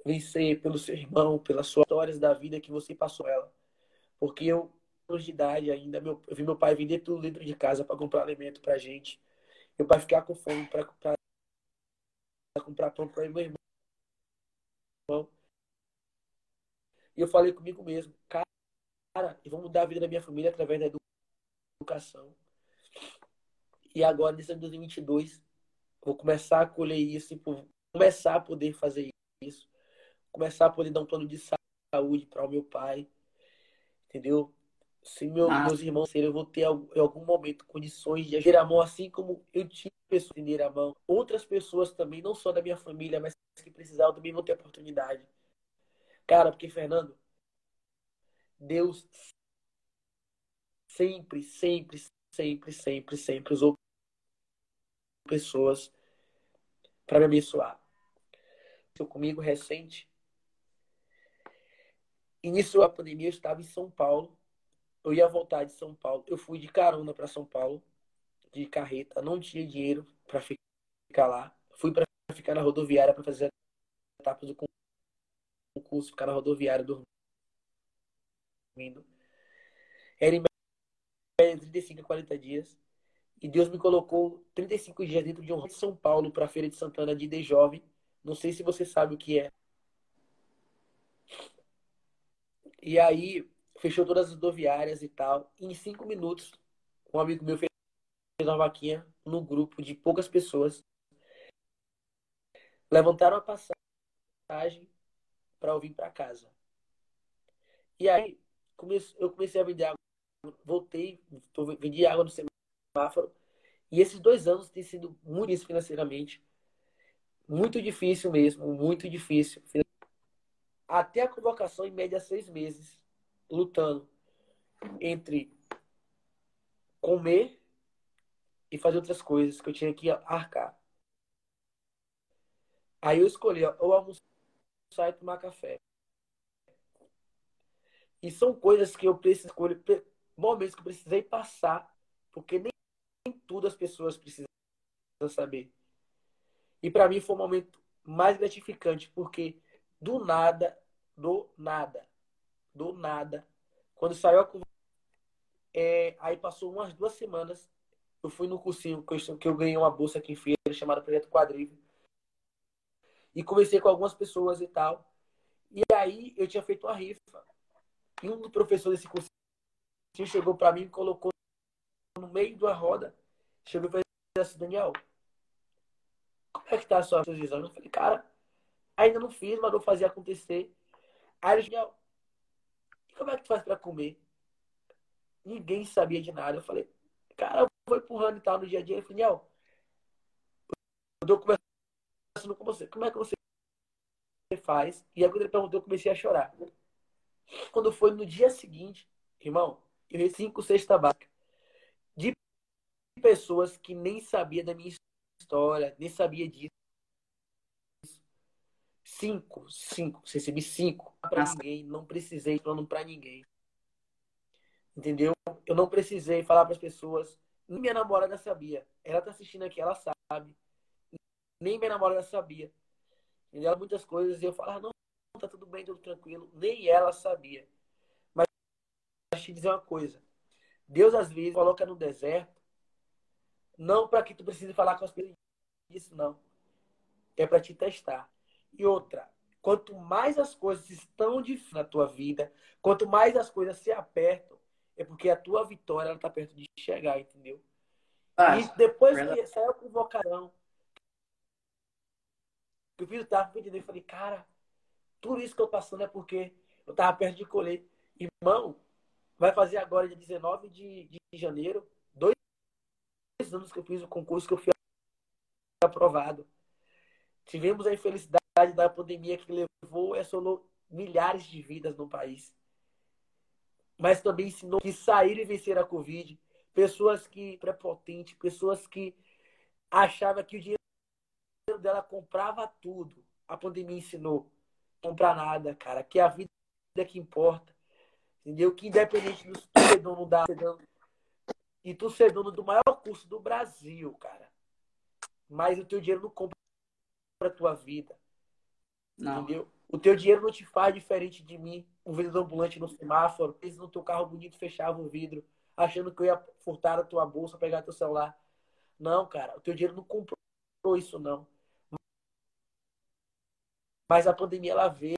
vencer pelo seu irmão, pelas suas histórias da vida que você passou ela. Porque eu, anos de idade ainda, meu, eu vi meu pai vender tudo dentro de casa para comprar alimento pra gente. Meu pai ficar com fome para comprar pão para meu irmão. E eu falei comigo mesmo, cara, eu vou mudar a vida da minha família através da educação. E agora, nesse ano de 2022, vou começar a colher isso, e começar a poder fazer isso, começar a poder dar um plano de saúde para o meu pai, entendeu? Se meu, ah. meus irmãos eu vou ter em algum momento condições de agir a mão, assim como eu tive pessoas que a mão. Outras pessoas também, não só da minha família, mas que precisavam, também vão ter oportunidade. Cara, porque, Fernando, Deus sempre, sempre, sempre, sempre, sempre usou pessoas para me abençoar. Estou comigo recente. Início da pandemia, eu estava em São Paulo. Eu ia voltar de São Paulo. Eu fui de carona para São Paulo, de carreta. Não tinha dinheiro para ficar lá. Fui para ficar na rodoviária para fazer etapas do concurso, ficar na rodoviária dormindo. Era em média 35 a 40 dias. E Deus me colocou 35 dias dentro de um de São Paulo para a Feira de Santana de De Jovem. Não sei se você sabe o que é. E aí, fechou todas as rodoviárias e tal. E em cinco minutos, um amigo meu fez uma vaquinha no grupo de poucas pessoas. Levantaram a passagem para eu vir para casa. E aí, eu comecei a vender água. Voltei, vendi água no semáforo. E esses dois anos têm sido muito difícil financeiramente. Muito difícil mesmo, muito difícil. Até a convocação, em média, seis meses, lutando entre comer e fazer outras coisas que eu tinha que arcar. Aí eu escolhi, ou almoçar e tomar café. E são coisas que eu preciso momentos que eu precisei passar, porque nem nem tudo as pessoas precisam saber. E para mim foi o momento mais gratificante, porque do nada, do nada, do nada, quando saiu a é, aí passou umas duas semanas, eu fui no cursinho que eu, que eu ganhei uma bolsa aqui em feira, chamada Projeto Quadrilho. E conversei com algumas pessoas e tal. E aí eu tinha feito uma rifa. E um dos professores desse cursinho chegou para mim e colocou no meio da roda, chegou e falou assim, Daniel, como é que tá a sua exames? Eu falei, cara, ainda não fiz, mas vou fazer acontecer. Aí ele como é que tu faz para comer? Ninguém sabia de nada. Eu falei, cara, eu vou empurrando e tal no dia a dia. Ele falou, Daniel, eu tô conversando com você, como é que você faz? E aí quando ele perguntou, eu comecei a chorar. Quando foi no dia seguinte, irmão, eu recebi cinco cestas básicas de pessoas que nem sabia da minha história, nem sabia disso. Cinco, cinco, recebi cinco para ninguém, não precisei plano para ninguém. Entendeu? Eu não precisei falar para as pessoas, nem minha namorada sabia. Ela tá assistindo aqui, ela sabe. Nem minha namorada sabia. Entendeu? Muitas coisas e eu falava, não, tá tudo bem, tudo tranquilo. Nem ela sabia. Mas deixa eu te dizer uma coisa. Deus às vezes coloca no deserto não para que tu precise falar com as pessoas disso, não. É para te testar. E outra, quanto mais as coisas estão difíceis na tua vida, quanto mais as coisas se apertam, é porque a tua vitória está perto de chegar, entendeu? Ah, e depois verdade. que saiu a convocação, que o filho estava pedindo, eu falei, cara, tudo isso que eu passando é porque eu estava perto de colher. Irmão, vai fazer agora, dia 19 de, de janeiro, dois anos que eu fiz o concurso que eu fui aprovado. Tivemos a infelicidade da pandemia que levou e assolou milhares de vidas no país. Mas também ensinou que sair e vencer a Covid, pessoas que prepotentes, pessoas que achavam que o dinheiro dela comprava tudo. A pandemia ensinou comprar nada, cara, que a vida é que importa. Entendeu? Que independente do tu ser dono da. E tu ser dono do maior curso do Brasil, cara. Mas o teu dinheiro não compra a tua vida. Não. Entendeu? O teu dinheiro não te faz diferente de mim, um vendedor ambulante no semáforo, eles no teu carro bonito fechava o vidro, achando que eu ia furtar a tua bolsa, pegar teu celular. Não, cara, o teu dinheiro não comprou isso, não. Mas a pandemia, ela veio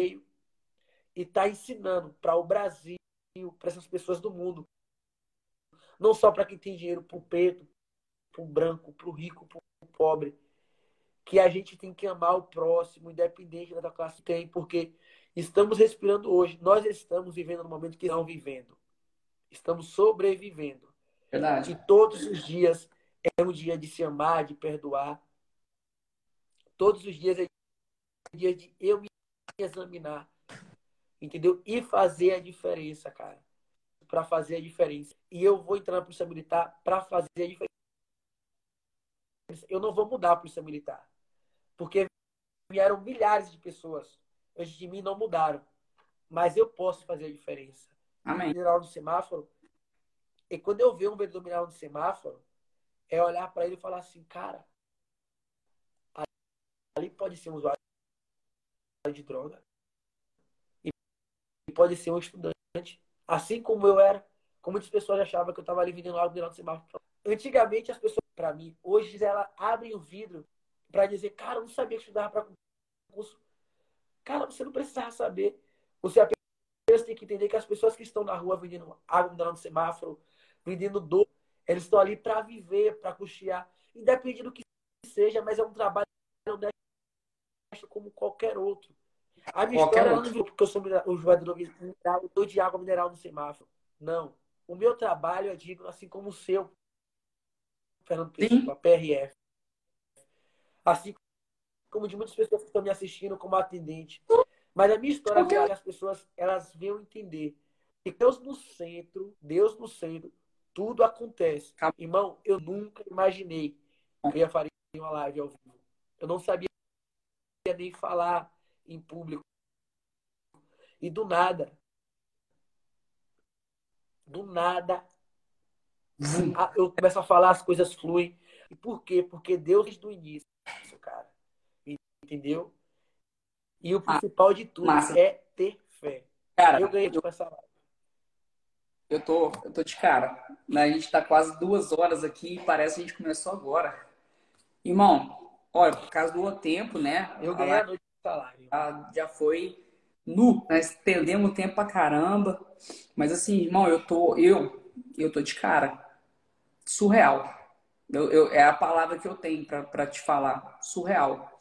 e está ensinando para o Brasil, para essas pessoas do mundo, não só para quem tem dinheiro, para o preto, para o branco, para o rico, para o pobre, que a gente tem que amar o próximo, independente da classe que tem, porque estamos respirando hoje. Nós estamos vivendo no momento que não vivendo. Estamos sobrevivendo. Verdade. E todos os dias é um dia de se amar, de perdoar. Todos os dias é um dia de eu me examinar. Entendeu? E fazer a diferença, cara. Para fazer a diferença. E eu vou entrar na Polícia Militar para fazer a diferença. Eu não vou mudar a Polícia Militar. Porque vieram milhares de pessoas antes de mim não mudaram. Mas eu posso fazer a diferença. Amém. Mineral no semáforo. E quando eu ver um vendedor mineral no semáforo, é olhar para ele e falar assim, cara, ali pode ser um usuário de droga. E pode ser um estudante. Assim como eu era. Como muitas pessoas achavam que eu estava ali vendendo algo mineral no semáforo. Antigamente, as pessoas, para mim, hoje elas abrem o vidro para dizer, cara, eu não sabia que estudava para concurso. Cara, você não precisava saber. Você apenas tem que entender que as pessoas que estão na rua vendendo água no semáforo, vendendo dor, eles estão ali para viver, para custear, independente do que seja, mas é um trabalho honesto como qualquer outro. A minha qualquer história outro. não porque eu sou o jogador mineral, eu de água mineral no semáforo. Não. O meu trabalho é digno, assim como o seu, Fernando Pessoa, PRF. Assim como de muitas pessoas que estão me assistindo como atendente. Mas a minha história okay. é que as pessoas elas venham entender que Deus no centro, Deus no centro, tudo acontece. Irmão, eu nunca imaginei que eu ia fazer uma live ao vivo. Eu não sabia nem falar em público. E do nada, do nada, eu começo a falar, as coisas fluem. E por quê? Porque Deus, desde o início. Entendeu? E o ah, principal de tudo Massa. é ter fé. Cara, eu ganhei com essa live. Eu tô, eu tô de cara. A gente tá quase duas horas aqui e parece que a gente começou agora. Irmão, olha, por causa do tempo, né? Eu ganhei a noite de salário. Já foi nu, nós perdemos tempo pra caramba. Mas assim, irmão, eu tô, eu, eu tô de cara. Surreal. Eu, eu, é a palavra que eu tenho para te falar. Surreal.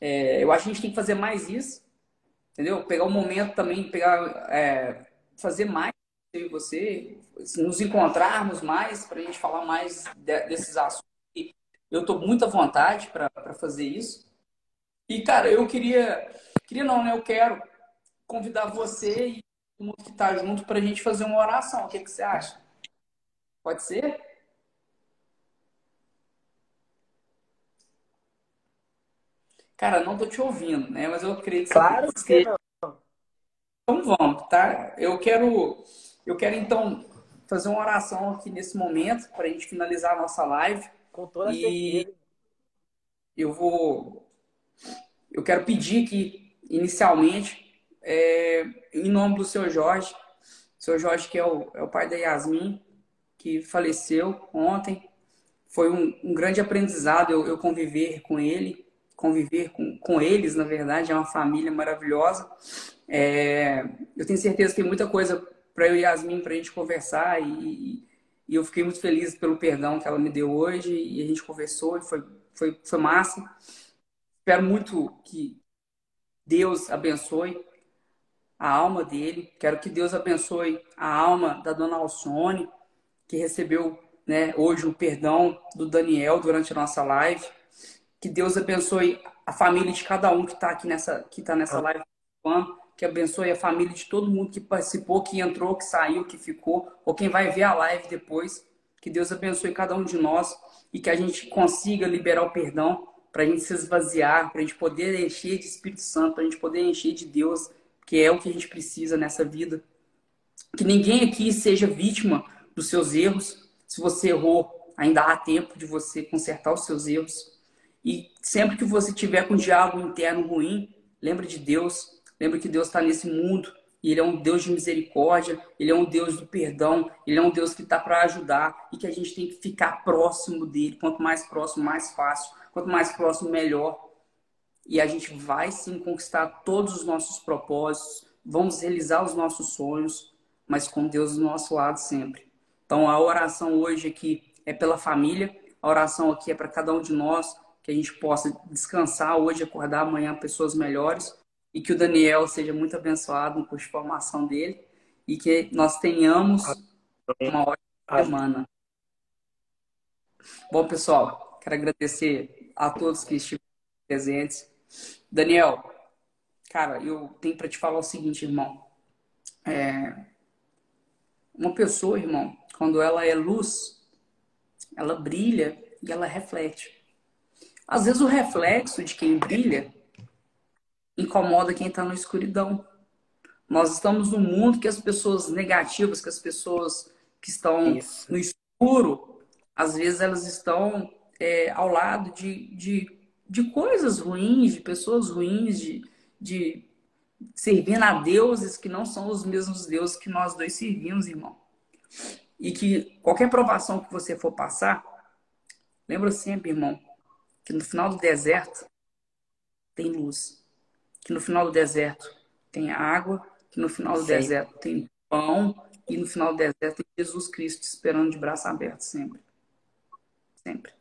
É, eu acho que a gente tem que fazer mais isso, entendeu? Pegar o momento também, pegar, é, fazer mais eu e você, nos encontrarmos mais para a gente falar mais de, desses assuntos. Eu estou muito à vontade para fazer isso. E, cara, eu queria. Queria não, né? Eu quero convidar você e todo mundo que está junto para a gente fazer uma oração. O que, que você acha? Pode ser? Cara, não tô te ouvindo, né? Mas eu acredito que Claro que não. Então vamos, tá? Eu quero, eu quero então fazer uma oração aqui nesse momento para a gente finalizar a nossa live. Com toda e certeza. Eu vou, eu quero pedir aqui inicialmente, é, em nome do seu Jorge, seu Jorge que é o, é o pai da Yasmin, que faleceu ontem. Foi um, um grande aprendizado eu, eu conviver com ele conviver com, com eles, na verdade, é uma família maravilhosa. É, eu tenho certeza que tem muita coisa para eu e Yasmin para a gente conversar e, e, eu fiquei muito feliz pelo perdão que ela me deu hoje e a gente conversou e foi, foi, foi massa. Espero muito que Deus abençoe a alma dele. Quero que Deus abençoe a alma da dona Alcione, que recebeu né, hoje o perdão do Daniel durante a nossa live. Que Deus abençoe a família de cada um que está aqui nessa, que tá nessa live. Que abençoe a família de todo mundo que participou, que entrou, que saiu, que ficou, ou quem vai ver a live depois. Que Deus abençoe cada um de nós e que a gente consiga liberar o perdão para a gente se esvaziar, para a gente poder encher de Espírito Santo, para a gente poder encher de Deus, que é o que a gente precisa nessa vida. Que ninguém aqui seja vítima dos seus erros. Se você errou, ainda há tempo de você consertar os seus erros. E sempre que você tiver com diálogo interno ruim, lembre de Deus. Lembre que Deus está nesse mundo e Ele é um Deus de misericórdia, Ele é um Deus do perdão, Ele é um Deus que está para ajudar e que a gente tem que ficar próximo dele. Quanto mais próximo, mais fácil. Quanto mais próximo, melhor. E a gente vai sim conquistar todos os nossos propósitos, vamos realizar os nossos sonhos, mas com Deus do nosso lado sempre. Então a oração hoje aqui é pela família, a oração aqui é para cada um de nós, que a gente possa descansar hoje, acordar amanhã pessoas melhores e que o Daniel seja muito abençoado no curso de formação dele e que nós tenhamos uma ótima semana. Bom, pessoal, quero agradecer a todos que estiveram presentes. Daniel, cara, eu tenho para te falar o seguinte, irmão. É... Uma pessoa, irmão, quando ela é luz, ela brilha e ela reflete. Às vezes o reflexo de quem brilha incomoda quem está na escuridão. Nós estamos num mundo que as pessoas negativas, que as pessoas que estão Isso. no escuro, às vezes elas estão é, ao lado de, de, de coisas ruins, de pessoas ruins, de, de servindo a deuses que não são os mesmos deuses que nós dois servimos, irmão. E que qualquer provação que você for passar, lembra sempre, irmão, que no final do deserto tem luz que no final do deserto tem água, que no final do Sim. deserto tem pão e no final do deserto tem Jesus Cristo esperando de braço aberto sempre. Sempre.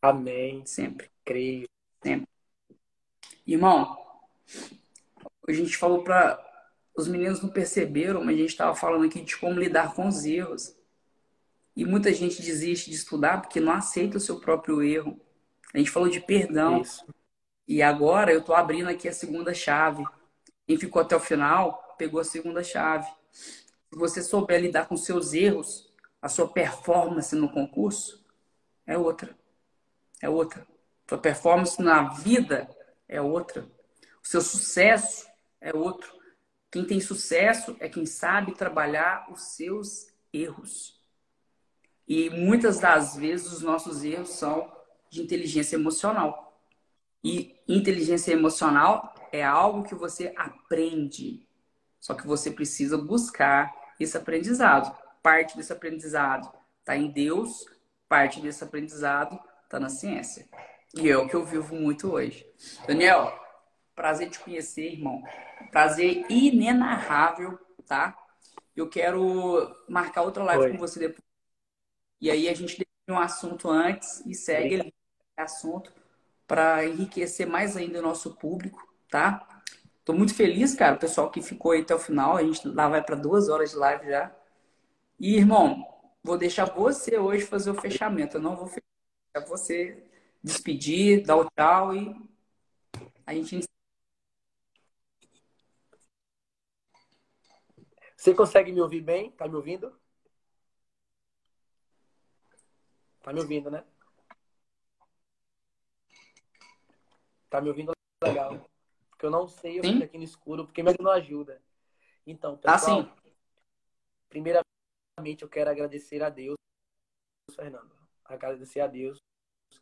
Amém. Sempre. Creio. Sempre. Irmão, a gente falou para os meninos não perceberam, mas a gente estava falando aqui de como lidar com os erros. E muita gente desiste de estudar porque não aceita o seu próprio erro. A gente falou de perdão. Isso. E agora eu estou abrindo aqui a segunda chave. Quem ficou até o final pegou a segunda chave. Se você souber lidar com seus erros, a sua performance no concurso é outra. É outra. Sua performance na vida é outra. O seu sucesso é outro. Quem tem sucesso é quem sabe trabalhar os seus erros. E muitas das vezes os nossos erros são de inteligência emocional. E inteligência emocional é algo que você aprende. Só que você precisa buscar esse aprendizado. Parte desse aprendizado está em Deus, parte desse aprendizado está na ciência. E é o que eu vivo muito hoje. Daniel, prazer te conhecer, irmão. Prazer inenarrável, tá? Eu quero marcar outra live Oi. com você depois. E aí a gente define um assunto antes e segue Oi. Assunto para enriquecer mais ainda o nosso público, tá? Tô muito feliz, cara, o pessoal que ficou aí até o final. A gente lá vai para duas horas de live já. E, irmão, vou deixar você hoje fazer o fechamento. Eu não vou fechar. Você despedir, dar o tchau e a gente. Você consegue me ouvir bem? Tá me ouvindo? Tá me ouvindo, né? Tá me ouvindo legal. Porque eu não sei, eu fico aqui no escuro, porque mesmo não ajuda. Então, ah, pessoal, ah, primeiramente eu quero agradecer a Deus, Fernando. Agradecer a Deus,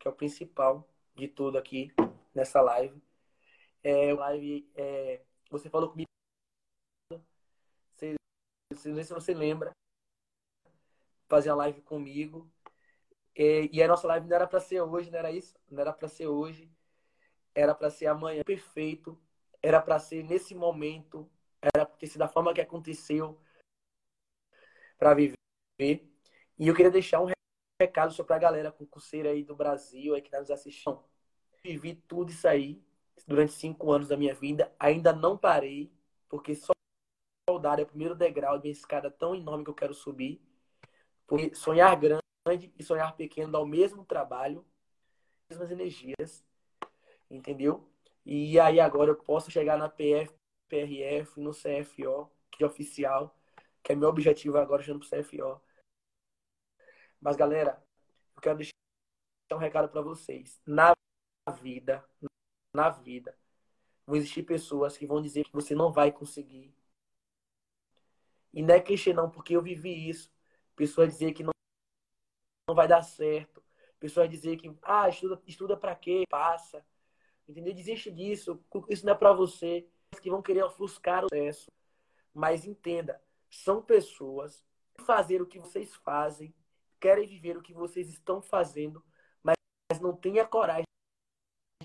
que é o principal de tudo aqui nessa live. É, live, é, você falou comigo, você, não sei se você lembra, fazer a live comigo. É, e a nossa live não era para ser hoje, não era isso? Não era para ser hoje era para ser amanhã perfeito, era para ser nesse momento, era para ter sido da forma que aconteceu para viver. E eu queria deixar um recado só para a galera concurseira aí do Brasil, aí que tá nos assistindo. Vivi tudo isso aí durante cinco anos da minha vida, ainda não parei, porque só saudade é o primeiro degrau de uma escada tão enorme que eu quero subir. Porque sonhar grande e sonhar pequeno dá o mesmo trabalho, as mesmas energias entendeu? E aí agora eu posso chegar na PF, PRF, no CFO, que é oficial, que é meu objetivo agora, chegando pro CFO. Mas galera, eu quero deixar um recado para vocês. Na vida, na vida, vão existir pessoas que vão dizer que você não vai conseguir. E não é clichê não, porque eu vivi isso. Pessoa dizer que não, não vai dar certo. Pessoa dizer que, ah, estuda, estuda para quê? Passa. Entendeu? Desiste disso. Isso não é para você. Que vão querer ofuscar o processo. Mas entenda, são pessoas que fazer o que vocês fazem, querem viver o que vocês estão fazendo, mas não têm a coragem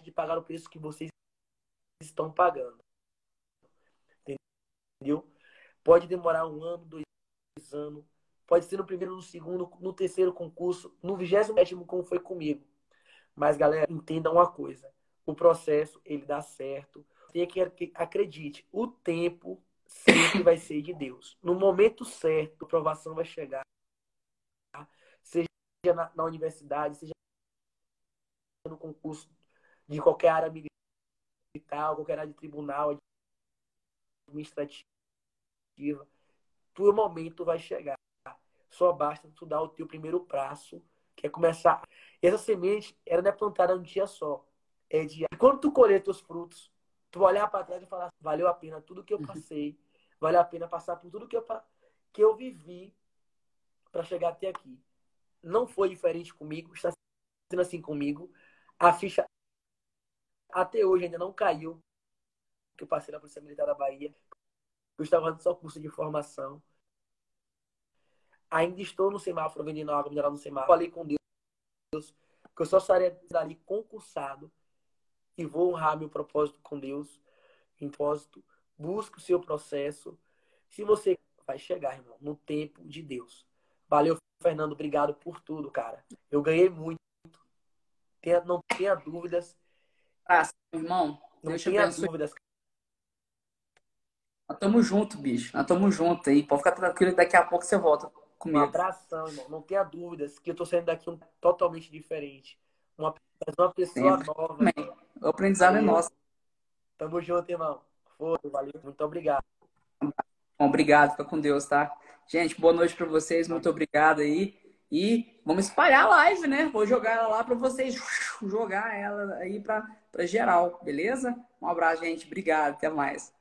de pagar o preço que vocês estão pagando. Entendeu? Pode demorar um ano, dois anos, pode ser no primeiro, no segundo, no terceiro concurso, no vigésimo como foi comigo. Mas, galera, entenda uma coisa: o processo ele dá certo. Tem que acredite, o tempo sempre vai ser de Deus. No momento certo, a aprovação vai chegar. Seja na, na universidade, seja no concurso de qualquer área militar, qualquer área de tribunal, administrativa. O momento vai chegar. Só basta tu dar o teu primeiro passo, que é começar. Essa semente, ela não é plantada um dia só. É de quando tu colher teus frutos, tu olhar para trás e falar, valeu a pena tudo que eu uhum. passei, valeu a pena passar por tudo que eu, que eu vivi para chegar até aqui. Não foi diferente comigo, está sendo assim comigo. A ficha até hoje ainda não caiu que eu passei na Polícia Militar da Bahia. Eu estava fazendo só curso de formação. Ainda estou no semáforo vendendo água mineral no semáforo. Falei com Deus que eu só estaria ali concursado e vou honrar meu propósito com Deus. Propósito, busque o seu processo. Se você vai chegar, irmão, no tempo de Deus. Valeu, Fernando. Obrigado por tudo, cara. Eu ganhei muito. Tenha, não tenha dúvidas. Ah, irmão. Não Deus tenha dúvidas. Nós tamo junto, bicho. Nós tamo junto aí. Pode ficar tranquilo, daqui a pouco você volta comigo. Um abração, irmão. Não tenha dúvidas que eu tô saindo daqui um, totalmente diferente. Uma, uma pessoa nova. O aprendizado é nosso. Tamo junto, irmão. Foi, valeu. Muito obrigado. Bom, obrigado. Fica com Deus, tá? Gente, boa noite para vocês. Muito obrigado aí. E vamos espalhar a live, né? Vou jogar ela lá para vocês jogar ela aí para geral, beleza? Um abraço, gente. Obrigado. Até mais.